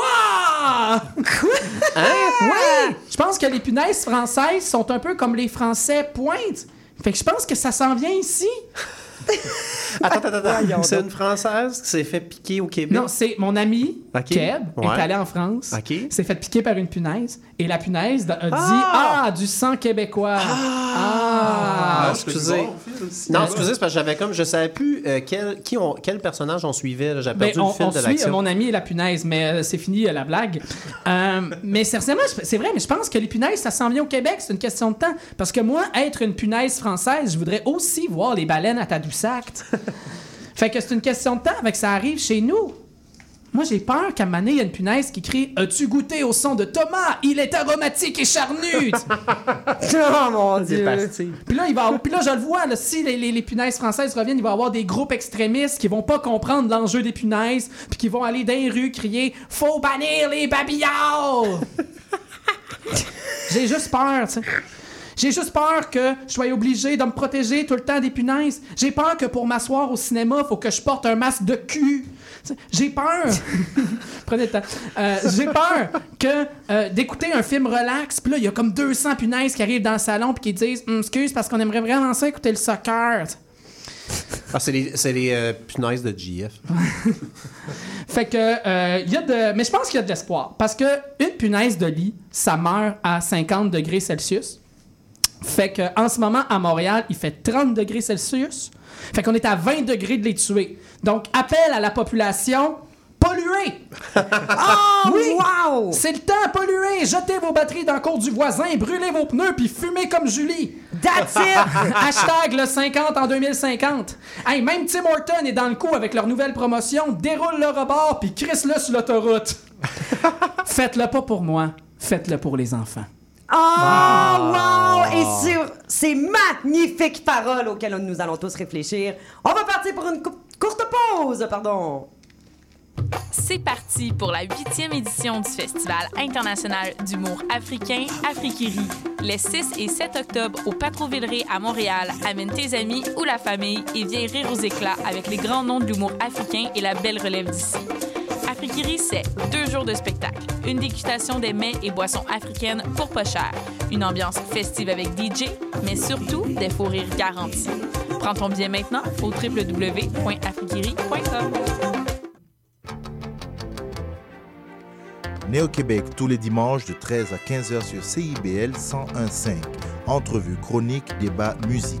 Quoi? <laughs> Ouais Je pense que les punaises françaises sont un peu comme les Français pointe. Fait que je pense que ça s'en vient ici. Attends, attends, attends. C'est une Française qui s'est fait piquer au Québec? Non, c'est mon ami Ok. Keb Ouais. est allé en France, Ok. s'est fait piquer par une punaise et la punaise a dit ah, du sang québécois. Ah! Ah, fais excusez. Non, excusez, c'est parce que j'avais comme. Je savais plus euh, quel, qui on, quel personnage on suivait. J'avais Ben, perdu on, le fil on de suit l'action. mon ami et la punaise, mais euh, c'est fini euh, la blague. Euh, <laughs> mais je- c'est vrai, mais je pense que les punaises, ça s'en vient au Québec, c'est une question de temps. Parce que moi, être une punaise française, je voudrais aussi voir les baleines à Tadoussac. <laughs> fait que c'est une question de temps, avec ça arrive chez nous. Moi, j'ai peur qu'à un moment donné, il y a une punaise qui crie As-tu goûté au son de Thomas? Il est aromatique et charnu <laughs> Oh mon Dieu. Puis là, il va, puis là, je le vois, là, si les, les- les punaises françaises reviennent, il va y avoir des groupes extrémistes qui vont pas comprendre l'enjeu des punaises, puis qui vont aller dans les rues crier Faut bannir les babillards J'ai juste peur, tu sais. J'ai juste peur que je sois obligé de me protéger tout le temps des punaises. J'ai peur que pour m'asseoir au cinéma, faut que je porte un masque de cul. J'ai peur. <laughs> Prenez le temps. Euh, J'ai peur que euh, d'écouter un film relax, puis là, il y a comme 200 punaises qui arrivent dans le salon puis qui disent Hum, Excuse, parce qu'on aimerait vraiment ça écouter le soccer. Ah, c'est les, les euh, punaises de GF. <laughs> Fait que, euh, il y a de. Mais je pense qu'il y a de l'espoir. Parce que une punaise de lit, ça meurt à 50 degrés Celsius. Fait que, en ce moment, à Montréal, il fait 30 degrés Celsius. Fait qu'on est à 20 degrés de les tuer. Donc, appel à la population. Polluer! <laughs> Oh, Oui. wow! C'est le temps polluer! Jetez vos batteries dans le cours du voisin, brûlez vos pneus, puis fumez comme Julie! That's it! <laughs> Hashtag le 50 en 2050. Hey, même Tim Horton est dans le coup avec leur nouvelle promotion. Déroule le rebord puis crisse-le sur l'autoroute. <laughs> Faites-le pas pour moi. Faites-le pour les enfants. Oh, wow! Et sur ces magnifiques paroles auxquelles nous allons tous réfléchir, on va partir pour une cou- courte pause, pardon. C'est parti pour la huitième édition du Festival international d'humour africain Afrikiri. Les 6 et 7 octobre au Patrouillerie à Montréal. Amène tes amis ou la famille et viens rire aux éclats avec les grands noms de l'humour africain et la belle relève d'ici. Afrikiri, c'est deux jours de spectacle, une dégustation des mets et boissons africaines pour pas cher, une ambiance festive avec DJ, mais surtout des faux rires garantis. Prends ton billet maintenant au www.afrikiri.com. Néo-Québec tous les dimanches de 13 à 15h sur CIBL 101.5. Entrevue, chronique, débat, musique.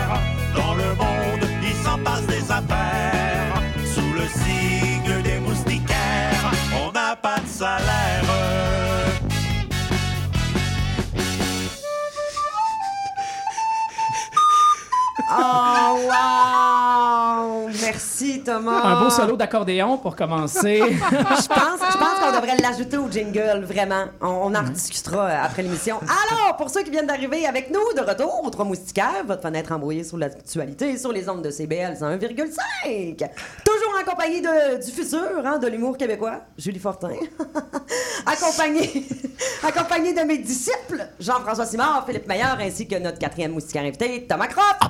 Merci, Thomas. Un beau solo d'accordéon pour commencer. <laughs> Je pense, je pense qu'on devrait l'ajouter au jingle, vraiment. On, on en rediscutera euh, après l'émission. Alors, pour ceux qui viennent d'arriver avec nous, de retour au Trois Moustiquaires, votre fenêtre embrouillée sur l'actualité sur les ondes de CBL 101,5. Toujours en compagnie de, du futur, hein, de l'humour québécois, Julie Fortin. <laughs> accompagné, accompagné <laughs> de mes disciples, Jean-François Simard, Philippe Meilleur, ainsi que notre quatrième moustiquaire invité, Thomas Croft.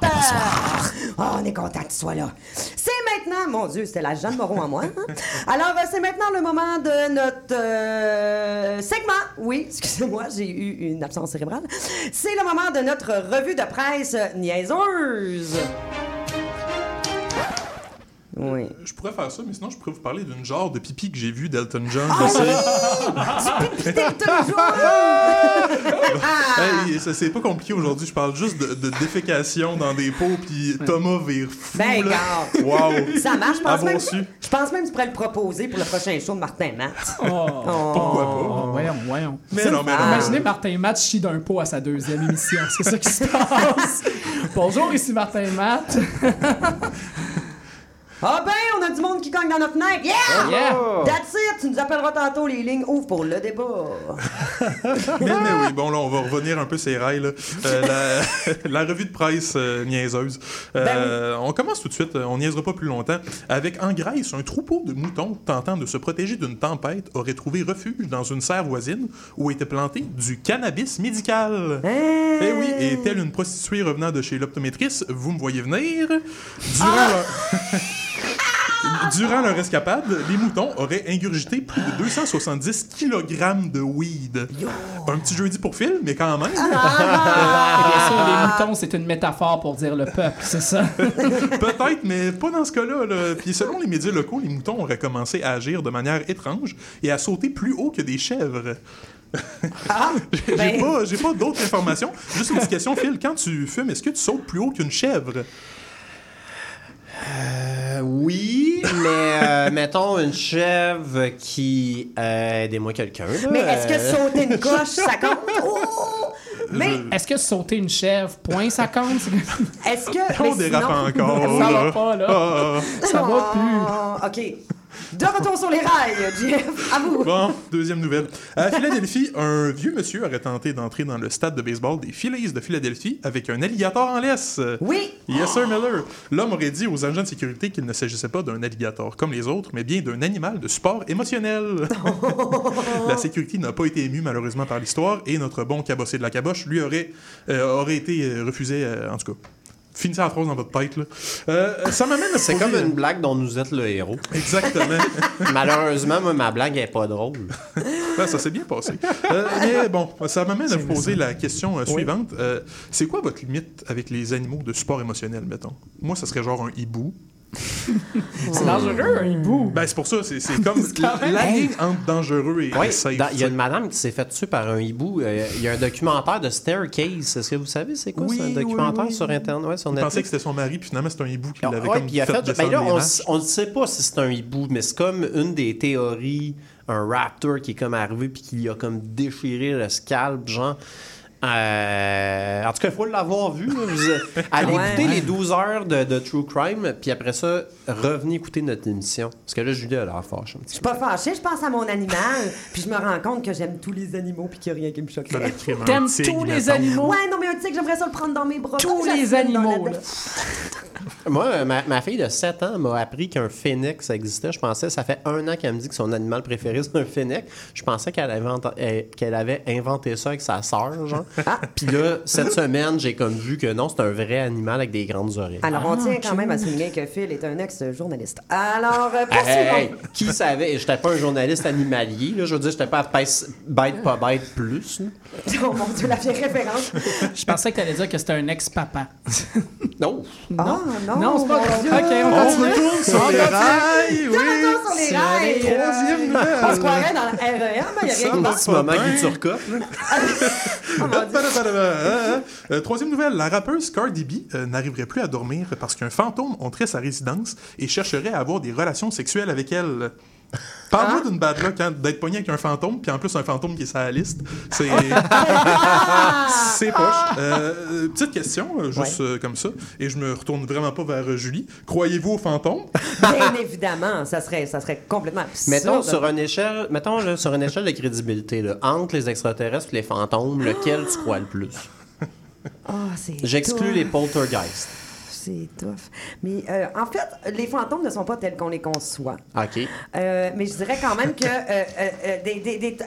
Oh, on est content que tu sois là. C'est maintenant, mon Dieu, c'était la Jeanne Moreau en moi. hein? <laughs> Alors, euh, c'est maintenant le moment de notre euh, segment. Oui, excusez-moi, j'ai eu une absence cérébrale. C'est le moment de notre revue de presse niaiseuse. Oui. Je pourrais faire ça, mais sinon, je pourrais vous parler d'une genre de pipi que j'ai vu d'Elton John. Ah aussi. <laughs> Du pipi d'Elton John! <laughs> Hey, ça, c'est pas compliqué aujourd'hui. Je parle juste de, de défécation dans des pots, puis Thomas vire fou. Ben, là. Wow. Ça marche, je pense même. su. Je pense même que tu pourrais le proposer pour le prochain show de Martin Matt. Pourquoi pas? Oh, voyons, voyons. Mais non, mais non. Imaginez Martin Matt chie d'un pot à sa deuxième émission. C'est ça qui se passe. <laughs> Bonjour, ici Martin Matt. Ah ben, on a du monde qui cogne dans notre fenêtre. Yeah! Yeah! That's it! tu nous appelleras tantôt, les lignes ouvrent pour le débat. <laughs> Mais, mais oui, bon, là, on va revenir un peu ces rails. là. Euh, la, <laughs> la revue de presse euh, niaiseuse. Euh, On commence tout de suite, on niaisera pas plus longtemps. Avec en Grèce, un troupeau de moutons tentant de se protéger d'une tempête aurait trouvé refuge dans une serre voisine où était planté du cannabis médical. Eh oui, et telle une prostituée revenant de chez l'optométriste, vous me voyez venir. Durant leur... <laughs> Durant leur escapade, les moutons auraient ingurgité plus de 270 kg de weed. Un petit jeudi pour Phil, mais quand même. Et bien sûr, les moutons, c'est une métaphore pour dire le peuple, c'est ça? <laughs> Peut-être, mais pas dans ce cas-là. là. Puis selon les médias locaux, les moutons auraient commencé à agir de manière étrange et à sauter plus haut que des chèvres. <laughs> j'ai ben- pas, j'ai pas d'autres informations. Juste une petite question, Phil. Quand tu fumes, est-ce que tu sautes plus haut qu'une chèvre? Euh, oui, mais euh, <laughs> mettons une chèvre qui. Euh, Aidez-moi quelqu'un. là. Mais est-ce que Euh, sauter une coche, ça compte? <laughs> Oh! Mais Est-ce que sauter une chèvre, point, ça compte? <laughs> est-ce que. On dérape encore. Ça là. va pas, là. Ah. Ça va plus. Oh, OK. De retour sur les rails, Jeff. À vous. Bon, deuxième nouvelle. À Philadelphie, un vieux monsieur aurait tenté d'entrer dans le stade de baseball des Phillies de Philadelphie avec un alligator en laisse. Oui. Yes, sir, Miller. L'homme aurait dit aux agents de sécurité qu'il ne s'agissait pas d'un alligator comme les autres, mais bien d'un animal de support émotionnel. <laughs> la sécurité n'a pas été émue, malheureusement, par l'histoire, et notre bon cabossé de la caboche, lui, aurait, euh, aurait été euh, refusé, euh, en tout cas. Finissez la phrase dans votre tête, là. Euh, ça m'amène à C'est comme une blague dont nous êtes le héros. Exactement. <laughs> Malheureusement, moi, ma blague est pas drôle. Ben, ça s'est bien passé. Euh, mais bon, ça m'amène à vous poser la question euh, suivante. Euh, c'est quoi votre limite avec les animaux de support émotionnel, mettons? Moi, ça serait genre un hibou. C'est dangereux, un hibou. Ben, c'est pour ça, c'est c'est <laughs> comme la ligne entre dangereux et safe. il y a une madame qui s'est fait tuer par un hibou. Euh, Il y a un documentaire de Staircase. Est-ce que vous savez c'est quoi? Oui, c'est un documentaire oui. sur Internet, ouais, sur Je pensais Netflix. que c'était son mari, puis finalement, c'était un hibou qui Ah, l'avait ouais, comme fait, fait, ben descendre là, les on, marches. s- on ne sait pas si c'est un hibou, mais c'est comme une des théories, un raptor qui est comme arrivé puis qui a comme déchiré le scalp, genre. Euh, en tout cas, il faut l'avoir vu. là. Vous- allez Ouais. écouter les 12 heures de, de True Crime, puis après ça, revenez écouter notre émission. Parce que là, Julie a l'air fâche Je suis pas fâchée, je pense à mon animal, puis je me rends compte que j'aime tous les animaux, puis qu'il n'y a rien qui me un T'aimes tous les animaux? Ouais, non, mais un tigre, j'aimerais ça le prendre dans mes bras. Tous les animaux. <laughs> <laughs> Moi, ma, ma fille de 7 ans m'a appris qu'un phénix existait. Je pensais, ça fait un an qu'elle me dit que son animal préféré, c'est un phénix. Je pensais qu'elle avait, euh, qu'elle avait inventé ça avec sa sœur, genre. <laughs> Puis là, cette semaine, j'ai comme vu que non, c'est un vrai animal avec des grandes oreilles. Alors, on tient quand même à souligner que Phil est un ex-journaliste. Alors, euh, poursuivons. Hey, hey, qui savait? J'étais pas un journaliste animalier, là. Je veux dire, j'étais pas à bête, pas bête plus. <laughs> Oh mon Dieu, la vieille référence. Je pensais que t'allais dire que c'était un ex-papa. Non. Ah, non. Non, c'est pas grave. Ok, on On continue. retourne sur les rails, oui! sur les C'est rails. Troisième Euh, nouvelle. On se croirait dans le REM, mais il n'y a rien qui va. bien. qui turcotte. <laughs> Oh euh, troisième nouvelle, la rappeuse Cardi B euh, n'arriverait plus à dormir parce qu'un fantôme entrait sa résidence et chercherait à avoir des relations sexuelles avec elle. Parle-moi d'une bad luck hein, d'être pogné avec un fantôme, puis en plus un fantôme qui est sur la liste. C'est. <laughs> C'est poche. Euh, petite question, euh, juste euh, comme ça, et je me retourne vraiment pas vers Julie. Croyez-vous aux fantômes? Bien évidemment, ça serait, ça serait complètement absurde. Mettons sur une échelle, mettons là, sur une échelle de crédibilité, là, entre les extraterrestres et les fantômes, lequel tu crois le plus? Ah, J'exclus les poltergeists. C'est tough. Mais euh, en fait, les fantômes ne sont pas tels qu'on les conçoit. OK. Euh, mais je dirais quand même que euh, des, des, des-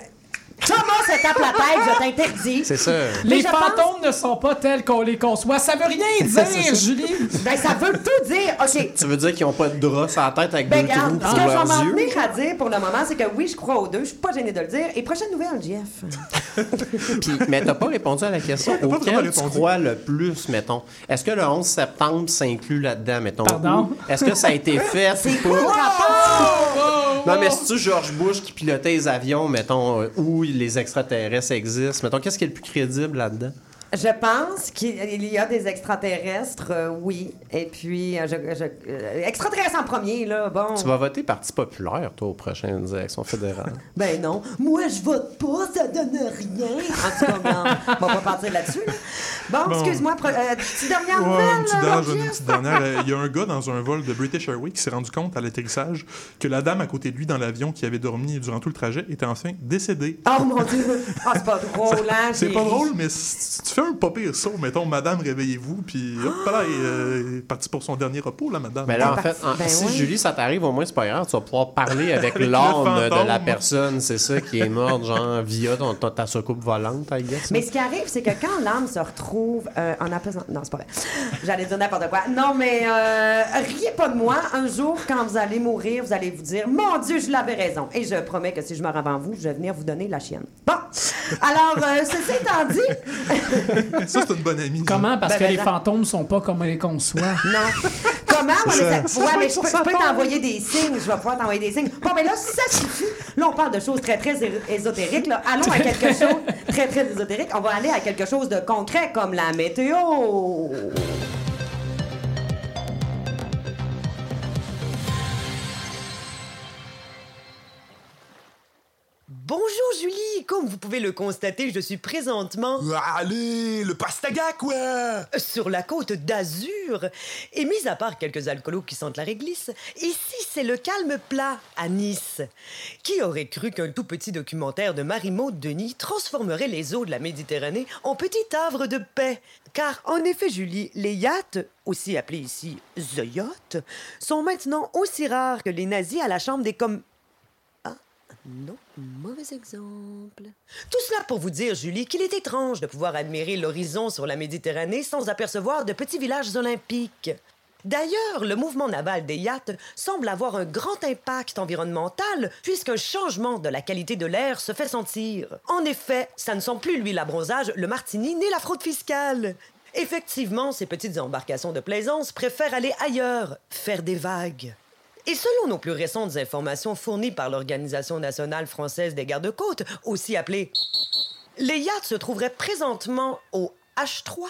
Thomas se tape la tête, je t'interdis. C'est ça. Les fantômes ne sont pas tels qu'on les conçoit. Ça veut rien <laughs> dire, Julie. Ben, ça veut tout dire. OK. Tu veux dire qu'ils ont pas de drap sur la tête avec Ben, deux trous regarde, pour ce que je vais leurs yeux? à dire pour le moment, c'est que oui, je crois aux deux. Je suis pas gênée de le dire. Et prochaine nouvelle, Jeff. <laughs> Puis, mais t'as pas répondu à la question. Auquel tu crois le plus, mettons? Est-ce que le 11 septembre s'inclut là-dedans, mettons? Pardon? Est-ce que ça a été <laughs> fait C'est ou quoi rapport? Non, mais c'est-tu George Bush qui pilotait les avions, mettons, euh, où les extraterrestres existent? Mettons, qu'est-ce qui est le plus crédible là-dedans? Je pense qu'il y a des extraterrestres, euh, oui. Et puis, euh, je, je- euh, extraterrestres en premier, là, bon. Tu vas voter Parti populaire, toi, aux prochaines élections fédérales. <laughs> Ben non. Moi, je vote pas, ça donne rien. En tout cas, non, on va pas partir là-dessus. là. Bon, Bon. excuse-moi, pro- euh, petite dernière Ouais, nouvelle, une petite là, dernière, Roger? une petite dernière. Euh, Il y a un gars dans un vol de British Airways qui s'est rendu compte à l'atterrissage que la dame à côté de lui dans l'avion qui avait dormi durant tout le trajet était enfin décédée. Oh mon Dieu! Ah, c'est pas <laughs> drôle, hein? C'est j'ai pas drôle, mais si tu fais un pas pire saut, mettons, madame, réveillez-vous, puis hop là, elle est euh, partie pour son dernier repos, la madame. Mais là, en fait, en- Ben si oui. Julie, ça t'arrive, au moins, c'est pas grave. Tu vas pouvoir parler <laughs> avec, l'âme de la personne, c'est ça, qui est morte, genre, via ton, ta, ta soucoupe volante, I guess. Mais ce qui arrive, c'est que quand l'âme se retrouve euh, en apaisant... Non, c'est pas vrai. J'allais dire n'importe quoi. Non, mais euh, riez pas de moi. Un jour, quand vous allez mourir, vous allez vous dire « Mon Dieu, je l'avais raison. » Et je promets que si je meurs avant vous, je vais venir vous donner la chienne. Bon. Alors, euh, ceci étant dit... <laughs> Ça, c'est une bonne amie. Comment? Parce Ben, que ben, les ben. fantômes sont pas comme on les conçoit. <laughs> Non. Comment? Mais ça. ouais, mais je peux, je peux t'envoyer des signes. Je vais pouvoir t'envoyer des signes. Bon, mais là, ça suffit. Là, on parle de choses très, très ésotériques. Là. Allons à quelque <laughs> chose très, très ésotérique. On va aller à quelque chose de concret comme la météo. Bonjour Julie, comme vous pouvez le constater, je suis présentement... Allez, le pastaga, quoi Sur la côte d'Azur. Et mis à part quelques alcoolos qui sentent la réglisse, ici c'est le calme plat à Nice. Qui aurait cru qu'un tout petit documentaire de Marie-Maude Denis transformerait les eaux de la Méditerranée en petit havre de paix? Car en effet, Julie, les yachts, aussi appelés ici The Yacht, sont maintenant aussi rares que les nazis à la chambre des com... Non, mauvais exemple. Tout cela pour vous dire, Julie, qu'il est étrange de pouvoir admirer l'horizon sur la Méditerranée sans apercevoir de petits villages olympiques. D'ailleurs, le mouvement naval des yachts semble avoir un grand impact environnemental puisqu'un changement de la qualité de l'air se fait sentir. En effet, ça ne sent plus l'huile à bronzage, le martini ni la fraude fiscale. Effectivement, ces petites embarcations de plaisance préfèrent aller ailleurs, faire des vagues. Et selon nos plus récentes informations fournies par l'Organisation nationale française des gardes-côtes, aussi appelée, les yachts se trouveraient présentement au H3,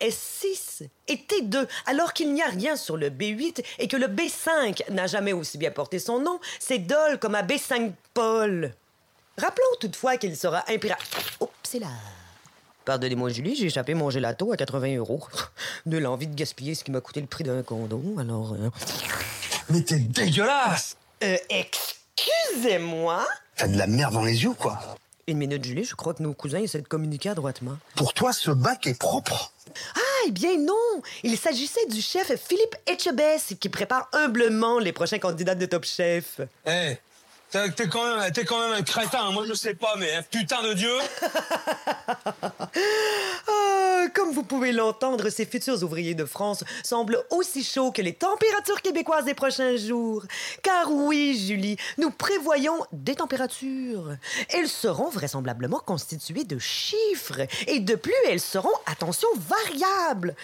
S6 et T2, alors qu'il n'y a rien sur le B8 et que le B5 n'a jamais aussi bien porté son nom, c'est dol comme à B5 Paul. Rappelons toutefois qu'il sera impératif. Oups, c'est là. Pardonnez-moi, Julie, j'ai échappé mon gelato à 80 euros. <laughs> Nul envie de gaspiller ce qui m'a coûté le prix d'un condo, alors. euh, Mais t'es dégueulasse Euh, excusez-moi? T'as de la merde dans les yeux, quoi? Une minute, Julie, je crois que nos cousins essaient de communiquer adroitement. Pour toi, ce bac est propre. Ah, eh bien non! Il s'agissait du chef Philippe Etchebest qui prépare humblement les prochains candidats de Top Chef. Eh, t'es t'es quand, même- t'es quand même un crétin, moi je sais pas, mais un putain de dieu Ah, <laughs> <laughs> vous pouvez l'entendre, ces futurs ouvriers de France semblent aussi chauds que les températures québécoises des prochains jours. Car oui, Julie, nous prévoyons des températures. Elles seront vraisemblablement constituées de chiffres. Et de plus, elles seront, attention, variables.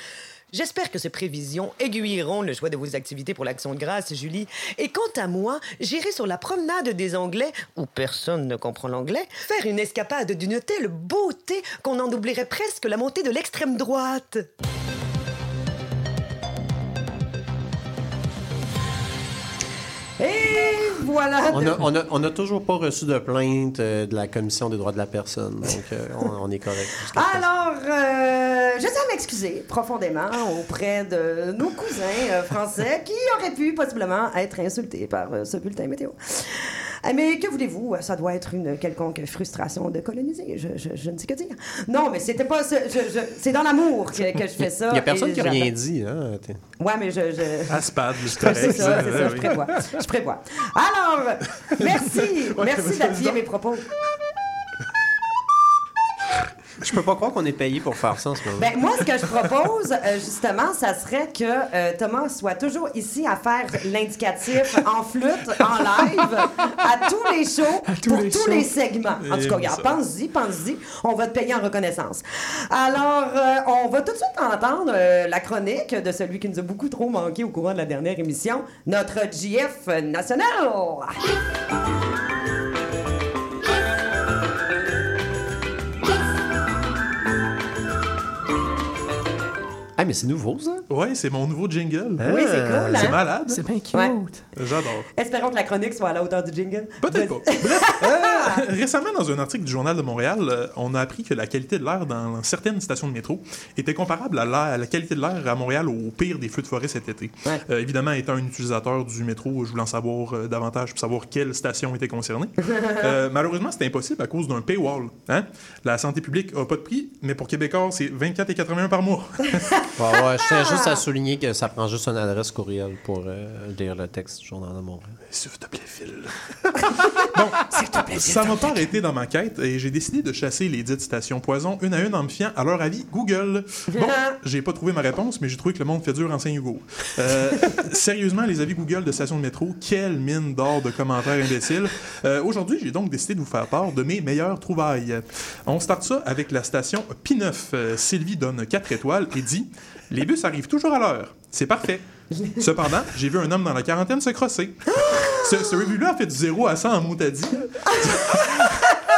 J'espère que ces prévisions aiguilleront le choix de vos activités pour l'Action de grâce, Julie. Et quant à moi, j'irai sur la promenade des Anglais, où personne ne comprend l'anglais, faire une escapade d'une telle beauté qu'on en oublierait presque la montée de l'extrême droite. <laughs> voilà. On a, on, a, on a toujours pas reçu de plainte euh, de la Commission des droits de la personne, donc euh, on, on est correct. Alors, euh, je tiens à m'excuser profondément auprès de nos cousins français qui auraient pu possiblement être insultés par ce bulletin météo. Euh, Mais que voulez-vous? Ça doit être une quelconque frustration de coloniser. Je, je- je ne sais que dire. Non, mais c'était pas ça. Je- je- c'est dans l'amour que, que je fais ça. Il y a personne qui a rien dit. Hein? Ouais, mais je. je... Aspad, <laughs> c'est ça, c'est ça, je prévois. Je prévois. Alors, <laughs> merci. Ouais, merci d'appuyer mes propos. Je peux pas croire qu'on est payé pour faire ça en ce moment. Ben, moi, ce que je propose, euh, justement, ça serait que euh, Thomas soit toujours ici à faire l'indicatif en flûte, en live, à tous les shows, pour les tous shows. les segments. En tout cas, regarde, pense-y, pense-y. On va te payer en reconnaissance. Alors, euh, on va tout de suite entendre euh, la chronique de celui qui nous a beaucoup trop manqué au courant de la dernière émission, notre JF national. Ah, mais c'est nouveau, ça? Ouais, c'est mon nouveau jingle. Oui, c'est cool, C'est hein? malade. C'est bien cute. Ouais. J'adore. Espérons que la chronique soit à la hauteur du jingle. Peut-être pas. Bref, <laughs> euh, récemment, dans un article du Journal de Montréal, euh, on a appris que la qualité de l'air dans certaines stations de métro était comparable à, la qualité de l'air à Montréal au pire des feux de forêt cet été. Euh, évidemment, étant un utilisateur du métro, je voulais en savoir euh, davantage pour savoir quelle station était concernée. <laughs> Euh, malheureusement, c'est impossible à cause d'un paywall. Hein? La santé publique a pas de prix, mais pour Québécois, c'est 24,81 par mois. <laughs> Ouais, ouais, je tiens juste à souligner que ça prend juste une adresse courriel pour euh, lire le texte du Journal de Montréal. S'il te plaît, Phil. <laughs> Ça m'a pas arrêté dans ma quête et j'ai décidé de chasser les dites stations poison une à une en me fiant à leur avis Google. Bon, <laughs> j'ai pas trouvé ma réponse, mais j'ai trouvé que le monde fait dur en Saint-Hugo. Euh, sérieusement, les avis Google de stations de métro, quelle mine d'or de commentaires imbéciles. Euh, Aujourd'hui, j'ai donc décidé de vous faire part de mes meilleures trouvailles. On starte ça avec la station P9. Euh, Sylvie donne 4 étoiles et dit Les bus arrivent toujours à l'heure. C'est parfait. Cependant, j'ai vu un homme dans la quarantaine se crosser. Ce, ce review-là a fait du 0 à 100 en motadie.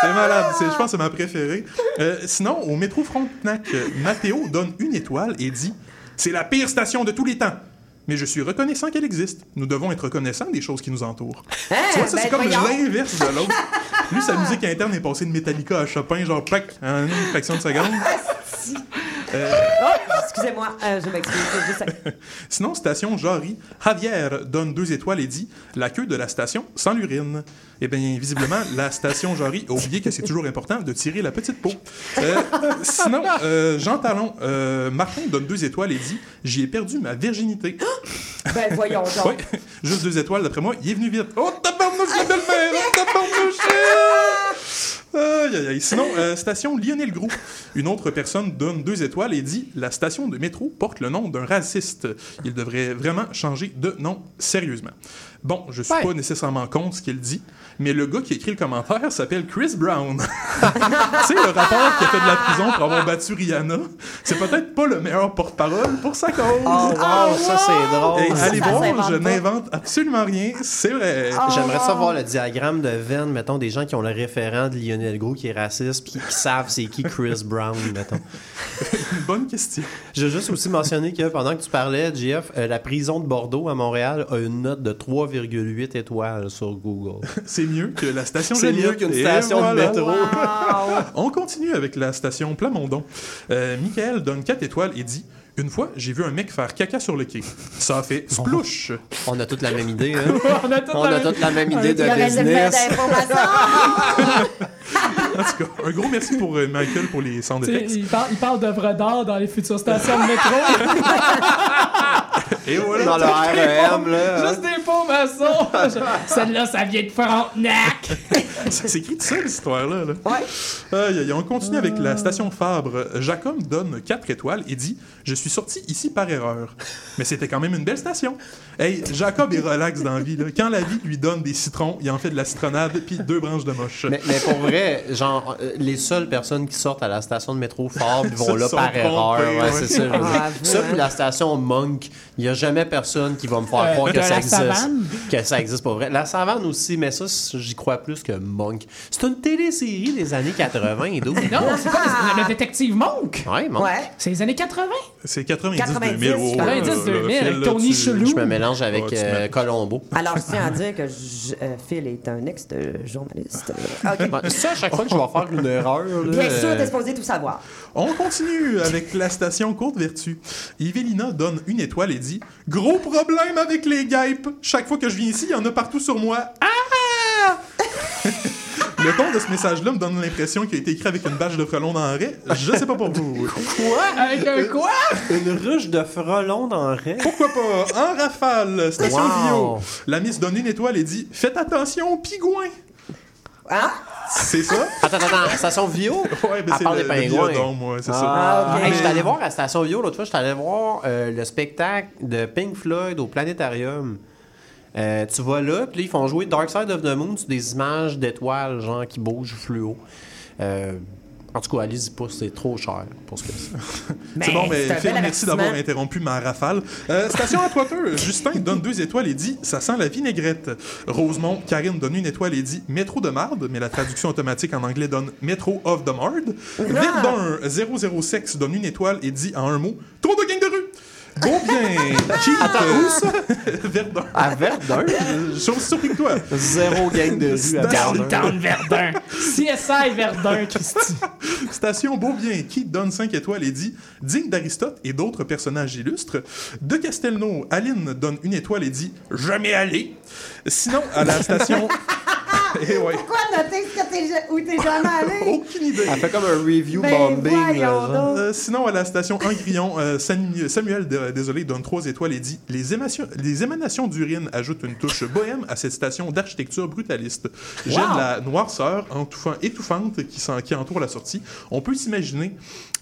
C'est malade, c'est- je pense que c'est ma préférée. Euh, sinon, au métro Frontenac, euh, Mathéo donne une étoile et dit C'est la pire station de tous les temps. Mais je suis reconnaissant qu'elle existe. Nous devons être reconnaissants des choses qui nous entourent. Hein? tu vois, ça, Ben, c'est comme voyons. l'inverse de l'autre. Lui, sa musique interne est passée de Metallica à Chopin, genre, plac, en une fraction de seconde. <laughs> Euh, Oh, excusez-moi, euh, je m'excuse. <laughs> Sinon, station Jarry, Javier donne deux étoiles et dit La queue de la station sans l'urine. Eh bien, visiblement, la station Jarry a oublié que c'est toujours important de tirer la petite peau. Euh, sinon, Jean Talon, Martin donne deux étoiles et dit J'y ai perdu ma virginité. <gasps> Ben, voyons <laughs> donc. Ouais, juste deux étoiles d'après moi, il est venu vite. Oh, tabarnouche, la belle-mère! Oh, tabarnouche! Aïe, aïe, aïe. Sinon, euh, station Lionel Groux. Une autre personne donne deux étoiles et dit La station de métro porte le nom d'un raciste. Il devrait vraiment changer de nom sérieusement. Bon, je suis pas nécessairement contre ce qu'il dit, mais le gars qui écrit le commentaire s'appelle Chris Brown. <laughs> tu sais, le rapport qui a fait de la prison pour avoir battu Rihanna, c'est peut-être pas le meilleur porte-parole pour sa cause. Oh, wow, ça, c'est drôle. Allez Ça voir, je n'invente absolument rien, c'est vrai. J'aimerais ça voir le diagramme de veine, mettons, des gens qui ont le référent de Lionel Gros qui est raciste puis qui savent c'est qui Chris Brown, mettons. <laughs> Bonne question. Je veux juste aussi mentionner que pendant que tu parlais, JF, euh, la prison de Bordeaux à Montréal a une note de 3,8 étoiles sur Google. <laughs> C'est mieux que la station C'est mieux qu'une station de métro. On continue avec la station Plamondon. Euh, Michael donne 4 étoiles et dit Une fois, j'ai vu un mec faire caca sur le quai. Ça a fait splouche. On a toute la même idée, hein? <laughs> On a toute On la a même- toute la même idée de business. <laughs> En tout cas, un gros merci pour euh, Michael pour les sound Tu sais, effects. Il parle, il parle d'œuvres d'art dans les futures stations de métro. <laughs> Et voilà. Dans le REM, là. Juste des faux maçons. Celle-là, ça vient de Frontenac. <laughs> Ça s'écrit tout ça, cette histoire-là. Là? Aïe, aïe, on continue avec la station Fabre. Jacob donne 4 étoiles et dit Je suis sorti ici par erreur. Mais c'était quand même une belle station. Hey, Jacob est relax dans la vie. Là. Quand la vie lui donne des citrons, il en fait de la citronnade puis deux branches de moche. Mais, mais pour vrai, genre, euh, les seules personnes qui sortent à la station de métro Fabre vont <laughs> là par erreur. Ouais, ouais. c'est ça. Ah, ça, puis la station Monk, il n'y a jamais personne qui va me faire Euh, croire que ça la existe. savane? Que ça existe pas vrai. La savane aussi, mais ça, j'y crois plus que Monk. C'est une télésérie des années 80 et 12. Non, c'est pas le, le détective Monk. Ouais, Monk. Ouais. C'est les années 80. C'est 90 90, 2000. oh, 90, là, 2000, Phil, avec là, Tony tu- Chelou. Je me mélange avec euh, Colombo. Alors, je tiens à dire que je- euh, Phil est un ex-journaliste. <laughs> OK. Ouais, ça, à chaque fois que je vais faire une erreur. là, Bien sûr, euh, t'es supposé tout savoir. On continue avec la station Côte-Vertu. Yvelina donne une étoile et dit Gros problème avec les guêpes. Chaque fois que je viens ici, il y en a partout sur moi. Ah <laughs> Le ton de ce message-là me donne l'impression qu'il a été écrit avec une bâche de frelon dans le raie. Je sais pas pour vous. Quoi? Avec un quoi? Une ruche de frelons dans le raie? Pourquoi pas? En rafale, station Wow. Vio. La miss donne une étoile et dit Faites attention aux pingouins. Hein? C'est ça? Attends, attends, attends, station Vio? <laughs> Ouais, ben c'est le, des le pingouins. ouais, c'est ça. Ah. Hey, j'étais allé voir à station Vio l'autre fois, j'étais allé voir euh, le spectacle de Pink Floyd au planétarium. Euh, tu vas là, puis là, ils font jouer Dark Side of the Moon sur des images d'étoiles, genre qui bougent fluo. Euh, En tout cas, allez-y pas, c'est trop cher pour ce que c'est. <laughs> C'est bon, mais c'est un Phil, merci d'avoir interrompu ma rafale. Euh, station à Twitter, <laughs> Justin donne deux étoiles et dit Ça sent la vinaigrette. Rosemont, Karine donne une étoile et dit Métro de marde, mais la traduction automatique en anglais donne Métro of the Marde. Verdun, 00sex donne une étoile et dit en un mot Trop de gang de rue. Bon bien. Qui, Attends, où ça? Verdun. À Verdun? Je suis aussi surpris que toi. Zéro gang de rue à Verdun. Downtown Verdun. CSI Verdun, Christy. Station Beaubien, qui donne 5 étoiles et dit Digne d'Aristote et d'autres personnages illustres. De Castelnau, Aline donne une étoile et dit Jamais allé. Sinon, à la station. Eh ouais. Pourquoi noter ce que t'es où t'es jamais <laughs> allé? Aucune idée. Elle fait comme un review Ben, bombing. là. Euh, sinon, à la station Angrillon, euh, Samu- Samuel Désolé donne 3 étoiles et dit les, émanations- les émanations d'urine ajoutent une touche bohème à cette station d'architecture brutaliste. J'aime Wow. la noirceur étouffante qui, s'en- qui entoure la sortie. On peut s'imaginer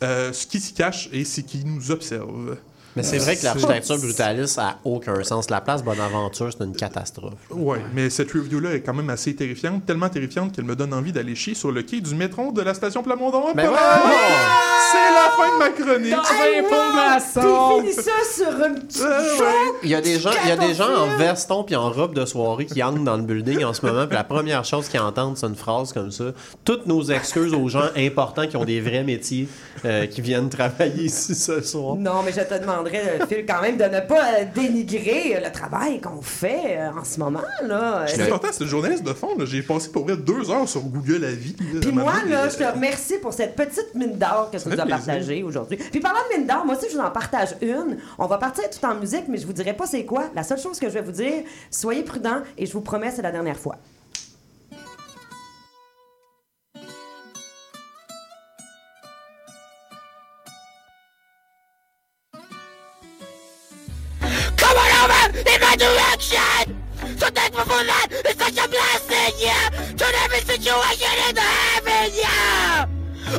euh, ce qui s'y cache et ce qui nous observe. Mais c'est vrai que l'architecture brutaliste a aucun sens. La place Bonaventure, c'est une catastrophe. Ouais, mais cette review-là est quand même assez terrifiante, tellement terrifiante qu'elle me donne envie d'aller chier sur le quai du métro de la station Plamondon. Ben Voilà! ouais! C'est la fin de ma chronique! Dans. Puis finis ça sur une petite ouais. Il y a des gens, il y a des gens en veston puis en robe de soirée qui entrent dans le building en ce moment. Puis la première chose qu'ils entendent, c'est une phrase comme ça. Toutes nos excuses aux gens importants qui ont des vrais métiers euh, qui viennent travailler ici ce soir. Non, mais je te demanderais, Phil, quand même, de ne pas euh, dénigrer euh, le travail qu'on fait euh, en ce moment, là. Je suis content, c'est une journaliste de fond. J'ai passé pour vrai deux heures sur Google Avis. là, Puis à moi, là, je te remercie pour cette petite mine d'or que tu nous as partagée aujourd'hui. Puis parlant de mine d'or, moi aussi, je vous en partage une. On va partir tout en musique, mais je vous dirai pas c'est quoi. La seule chose que je vais vous dire, soyez prudents et je vous promets, c'est la dernière fois. So thankful for that! It's such a blessing, yeah! Turn every situation into heaven, yeah!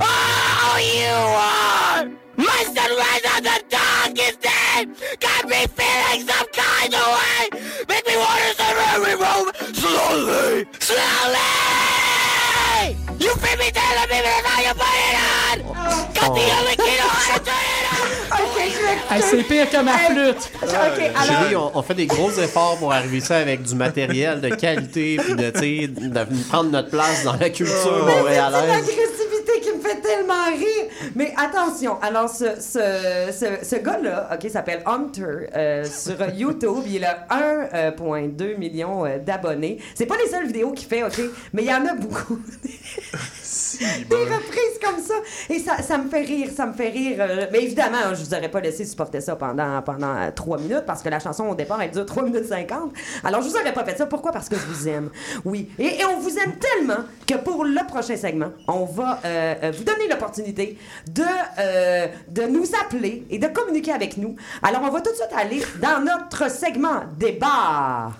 Oh, you are my sunrise on the darkest day! Got me feeling some kind of way! Make me want to every room slowly! Slowly! You feel me telling me that's how you put it on! C'est pire que ma flûte. Alors... On, on fait des gros efforts pour arriver ça avec du matériel de qualité puis de, prendre notre place dans la culture C'est montréalaise. l'agressivité qui me fait tellement rire. Mais attention, alors ce, ce, ce, ce gars-là, OK, s'appelle Hunter euh, sur YouTube. Il a 1,2 million d'abonnés. C'est pas les seules vidéos qu'il fait, OK, mais il y en a beaucoup. Des reprises comme ça. Et ça, ça me fait rire, ça me fait rire. Euh, mais évidemment, je vous aurais pas laissé supporter ça pendant, pendant euh, 3 minutes parce que la chanson au départ, elle dure 3 minutes 50. Alors, je vous aurais pas fait ça. Pourquoi? Parce que je vous aime. Oui. Et, et on vous aime tellement que pour le prochain segment, on va euh, euh, vous donner l'opportunité de, euh, de nous appeler et de communiquer avec nous. Alors, on va tout de suite aller dans notre segment débat.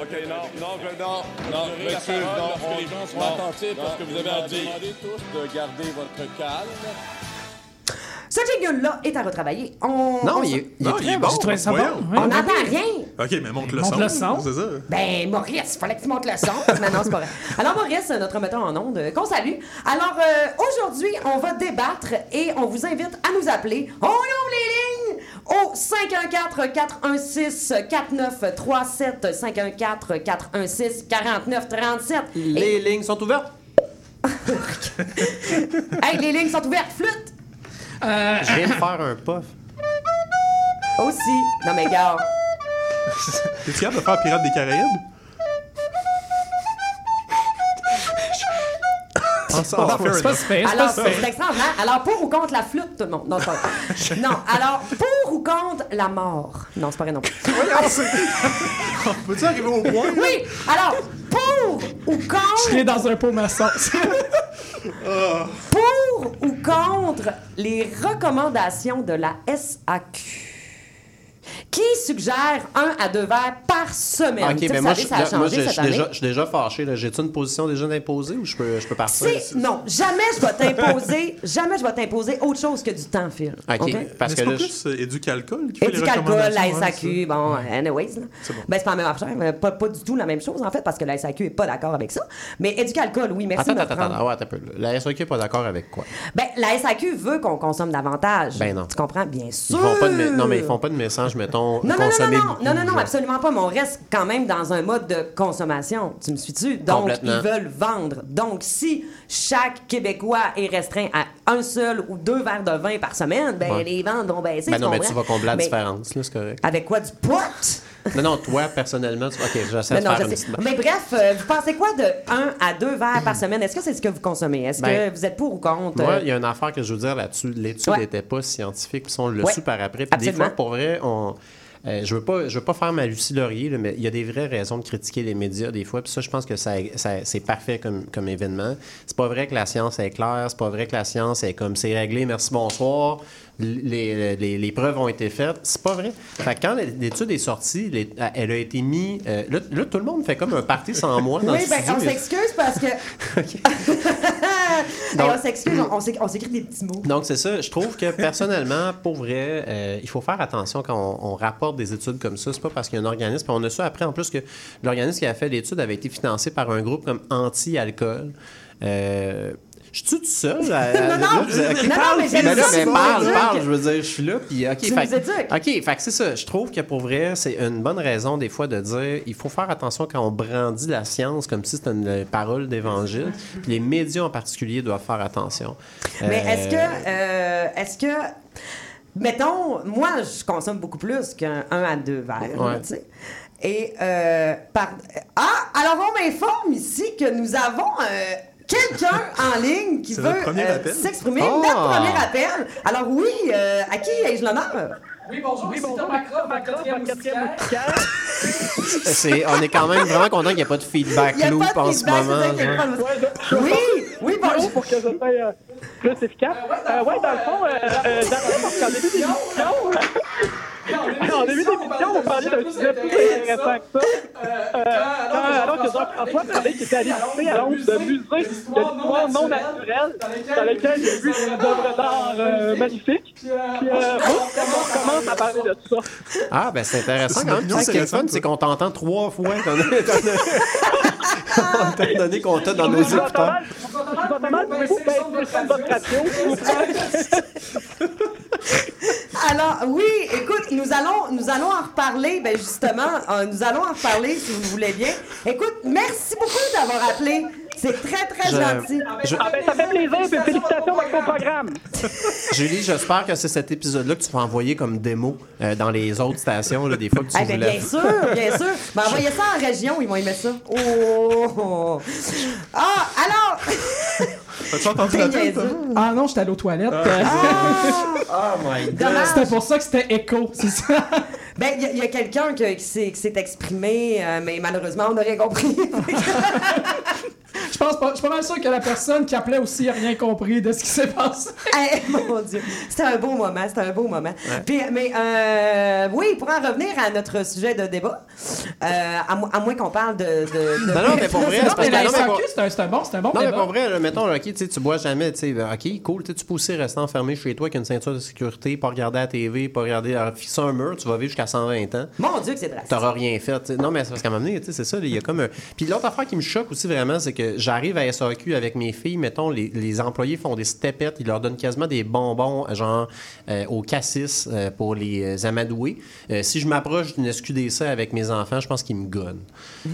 OK, non, non, je, non, non, monsieur, non, on, les gens sont attentifs parce que vous avez à dire. demandez tous de garder votre calme. Ce jingle-là est à retravailler. On, Non, on- il est, il est Non, il très est bon. ça bon. On n'entend rien. Ok, mais monte le Monte son. le son. C'est ça. Ben, Maurice, fallait que tu montes le son. <laughs> Non, c'est pas vrai. Alors, Maurice, notre metteur en ondes, euh, qu'on salue. Alors, euh, aujourd'hui, on va débattre et on vous invite à nous appeler. On ouvre les lignes au 514-416-4937, 514-416-4937. Les lignes sont ouvertes. <laughs> Hey, les lignes sont ouvertes. Flûte! Euh, Je viens de faire un puff. Aussi. Non, mais gars. <laughs> T'es-tu capable de faire Pirates des Caraïbes? <laughs> Alors, c'est extraordinaire. Alors, pour ou contre la flûte, tout le monde? Non, c'est pas vrai. <laughs> Non, alors, pour ou contre la mort? Non, c'est pas vrai non plus. Peux-tu arriver au point? Oui, alors, pour ou Je contre... serais dans un pot maçon. <laughs> Pour ou contre les recommandations de la SAQ? Qui suggère un à deux verres par semaine. Ok, mais moi, savez, je, ça a là, moi, changé je- je cette suis année. déjà, je suis déjà fâché. J'ai-tu une position déjà d'imposer ou je peux, je peux partir? Non, jamais je vais t'imposer, <laughs> jamais je vais t'imposer autre chose que du temps, Phil. Ok, parce que là, je- plus euh, Éducalcool qui fait les Éducalcool, la hein, SAQ, bon, anyways. là. C'est bon. Ben, c'est pas la même affaire. Pas, pas du tout la même chose, en fait, parce que la SAQ est pas d'accord avec ça. Mais Éducalcool, oui, merci Attends, attends, attends, ouais, attends un peu. La SAQ n'est pas d'accord avec quoi? Ben, la SAQ veut qu'on consomme davantage. Ben non. Tu comprends? Bien sûr. Ils font pas de non, mais ils font pas de message, mettons, Non, non, non, non, non, non, absolument pas. Mais on reste quand même dans un mode de consommation. Tu me suis-tu? Donc, ils veulent vendre. Donc, si chaque Québécois est restreint à un seul ou deux verres de vin par semaine, ben, Ouais. les ventes vont baisser. Ben non, mais tu vas combler la Mais différence, là, c'est correct. Avec quoi? Du pot? Non, non, toi, personnellement, tu... OK, j'essaie de non, faire je une sais. petite... Mais bref, euh, vous pensez quoi de 1 à 2 verres par semaine? Est-ce que c'est ce que vous consommez? Est-ce Ben, que vous êtes pour ou contre? Moi, il y a une affaire que je veux dire là-dessus. L'étude Ouais. n'était pas scientifique, puis on l'a Ouais. su par après. Puis des fois, pour vrai, on. euh, je veux pas, je veux pas faire ma Lucie Laurier, là, mais il y a des vraies raisons de critiquer les médias des fois. Puis ça, je pense que ça, ça- c'est parfait comme, comme événement. C'est pas vrai que la science est claire. C'est pas vrai que la science est comme c'est réglé. Merci bonsoir. Les, les- les preuves ont été faites. C'est pas vrai. Fait que quand l'étude est sortie, les- elle a été mise. euh, là, là, tout le monde fait comme un party sans moi dans Oui, ben, studio. on s'excuse parce que. <laughs> Donc- on s'excuse, on, on s'éc- on s'écrit des petits mots. Donc, c'est ça. Je trouve que personnellement, pour vrai, euh, il faut faire attention quand on, on rapporte des études comme ça. C'est pas parce qu'il y a un organisme. On a su après, en plus, que l'organisme qui a fait l'étude avait été financé par un groupe comme Anti-Alcool. Euh, je suis tout seul? à- <laughs> Non, non, là, vous- ok, non, non, parle, mais j'aime là, mais parle, m'éduques. parle, je veux dire, je suis là, puis OK. Tu fait-. OK, fait que c'est ça. Je trouve que pour vrai, c'est une bonne raison des fois de dire il faut faire attention quand on brandit la science comme si c'était une parole d'évangile. Puis les médias en particulier doivent faire attention. Mais Euh, est-ce que. euh, est-ce que. Mettons, moi, je consomme beaucoup plus qu'un 1 à 2 verres, Ouais. tu sais. Et, euh, par... Ah, alors on m'informe ici que nous avons euh, quelqu'un en ligne qui veut euh, s'exprimer. Oh! Notre premier appel. Alors oui, euh, à qui ai-je l'honneur? Oui, bonjour, oui, bonjour. C'est- on est quand même vraiment content qu'il n'y ait pas de feedback Il y a loop pas de en ce moment. Oui, oui, bonjour. pour que ce soit euh, plus efficace. Euh, ouais, dans le fond, euh, euh, dans le fond, parce qu'en début d'émission, en début d'émission, vous parliez d'un sujet plus intéressant que ça. Euh, quand, alors que Jean-François parlait qu'il était allé visiter à Londres de musées de l'histoire non naturelle, dans lesquels il a vu des œuvres d'art euh, magnifiques. Puis, euh, bon, on commence à parler de ça? Ah, ben c'est intéressant C'est quand même. Ce qui est fun, c'est qu'on t'entend trois fois. étant donné- étant donné qu'on t'a dans nos écouteurs. Alors, oui, écoute, nous allons, nous allons en reparler, ben justement, <laughs> euh, nous allons en reparler si vous voulez bien. Écoute, merci beaucoup d'avoir appelé. C'est très, très Je- gentil. je- Ah ben, ça fait plaisir, puis félicitations pour ton programme. <laughs> Julie, j'espère que c'est cet épisode-là que tu vas envoyer comme démo euh, dans les autres stations, là, des fois que tu Eh ben, voulais. bien sûr, bien <laughs> sûr. Ben, envoyez ça en région, ils vont aimer ça. Oh! Ah, alors! <laughs> As-tu entendu niaiseux. Ah non, j'étais allé aux toilettes. Ah! Oh my Dommage. C'était pour ça que c'était écho, c'est ça? Ben, il y a- quelqu'un que- qui s'est qui s'est exprimé, euh, mais malheureusement, on n'a rien compris. Je pense pas. Je suis pas mal sûr que la personne qui appelait aussi a rien compris de ce qui s'est passé. <laughs> Eh, mon Dieu, c'était un beau moment, c'était un beau moment. Puis, mais euh, oui, pour en revenir à notre sujet de débat, euh, à, mo- à moins qu'on parle de, de, de- Non, non, mais pour <laughs> vrai, Non, c'est parce mais la que. non, mais SAQ, pour- c'est un, c'est un bon, c'est un bon Non, mais débat. pour vrai, là, mettons, là, OK, tu sais, tu bois jamais, tu sais, OK, cool, tu sais, tu peux aussi rester enfermé chez toi avec une ceinture de sécurité, pas regarder la TV, pas regarder, alors, fixer un mur, tu vas vivre jusqu'à 120 ans. Mon Dieu, que c'est drastique. T'auras rien fait. Non, mais c'est parce qu'à un moment donné, tu sais, c'est ça, il y a comme un. Puis l'autre affaire qui me choque aussi vraiment, c'est que j'arrive à SAQ avec mes filles, mettons, les, les employés font des stepettes, ils leur donnent quasiment des bonbons, genre euh, au cassis euh, pour les euh, amadouer. Si je m'approche d'une SQDC avec mes enfants, je pense qu'ils me gonnent. Euh,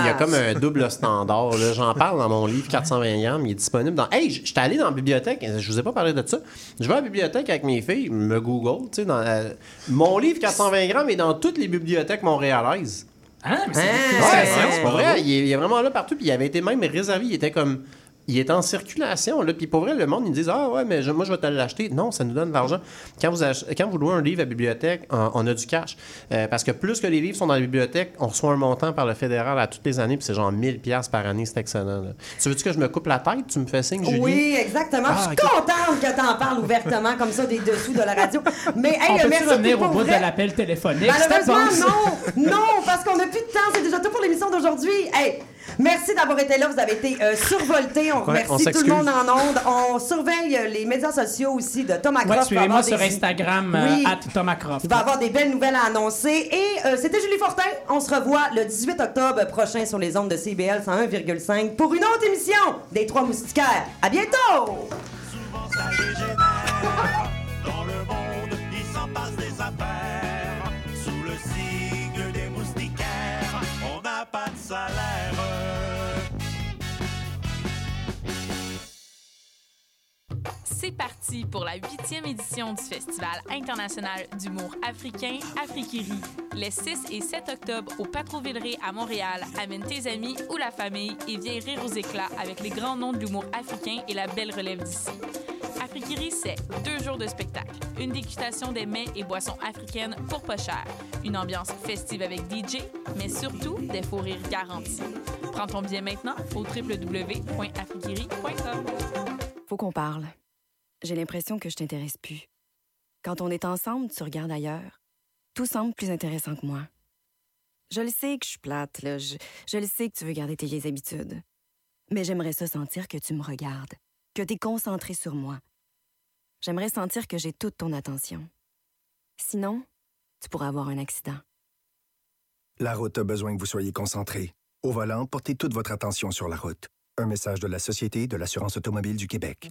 Il y a comme un double standard. là. J'en parle dans mon livre 420 grammes. Il est disponible dans. Hey, j'étais allé dans la bibliothèque. Je vous ai pas parlé de ça. Je vais à la bibliothèque avec mes filles, me Google. Tu sais, dans la- Mon livre 420 grammes est dans toutes les bibliothèques montréalaises. Hein, mais c'est Hein? Ouais, pas vrai. Il est, il est vraiment là partout. Puis il avait été même réservé. Il était comme il est en circulation. Là. Puis pour vrai, le monde, ils disent Ah ouais, mais je- moi, je vais te l'acheter. Non, ça nous donne de l'argent. Quand vous, ach- quand vous louez un livre à la bibliothèque, on, on a du cash. Euh, parce que plus que les livres sont dans la bibliothèque, on reçoit un montant par le fédéral à toutes les années, puis c'est genre 1000$ piastres par année, c'est excellent. là. Tu veux-tu que je me coupe la tête? Tu me fais signe, Julie? Oui, exactement. Ah, je suis contente que tu en parles ouvertement comme ça des dessous de la radio. Mais hey, On peut-tu merci revenir au bout vrai. de l'appel téléphonique? Malheureusement, non. Non, parce qu'on n'a plus de temps. C'est déjà tout pour l'émission d'aujourd'hui. Hey, merci d'avoir été là. Vous avez été euh, survoltés. On Ouais, remercie on tout le monde en ondes. On surveille euh, les médias sociaux aussi de Thomas Croft. suivez-moi sur des- Instagram, euh, Oui. at Thomas Croft. Il va y avoir des belles nouvelles à annoncer. Et euh, c'était Julie Fortin. On se revoit le 18 octobre prochain sur les ondes de CBL 101,5 pour une autre émission des Trois Moustiquaires. À bientôt! ça dégénère. Dans le monde, il s'en passe des affaires. Sous le signe des moustiquaires, on n'a pas de salaire. C'est parti pour la huitième édition du Festival international d'humour africain Afrikiri. Les 6 et 7 octobre au Patrouillerie à Montréal. Amène tes amis ou la famille et viens rire aux éclats avec les grands noms de l'humour africain et la belle relève d'ici. Afrikiri, c'est deux jours de spectacle, une dégustation des mets et boissons africaines pour pas cher, une ambiance festive avec DJ, mais surtout des faux rires garantis. Prends ton billet maintenant au www.afrikiri.com. Faut qu'on parle. J'ai l'impression que je t'intéresse plus. Quand on est ensemble, tu regardes ailleurs. Tout semble plus intéressant que moi. Je le sais que je suis plate, là. Je, le sais que tu veux garder tes vieilles habitudes. Mais j'aimerais ça sentir que tu me regardes, que tu es concentré sur moi. J'aimerais sentir que j'ai toute ton attention. Sinon, tu pourras avoir un accident. La route a besoin que vous soyez concentré. Au volant, portez toute votre attention sur la route. Un message de la Société de l'assurance automobile du Québec.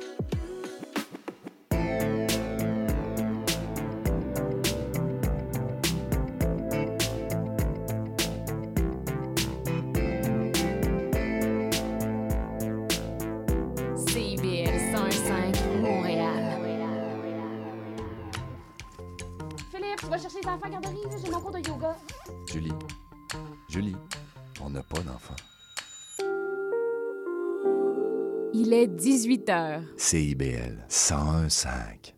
Est 18 h. CIBL 1015.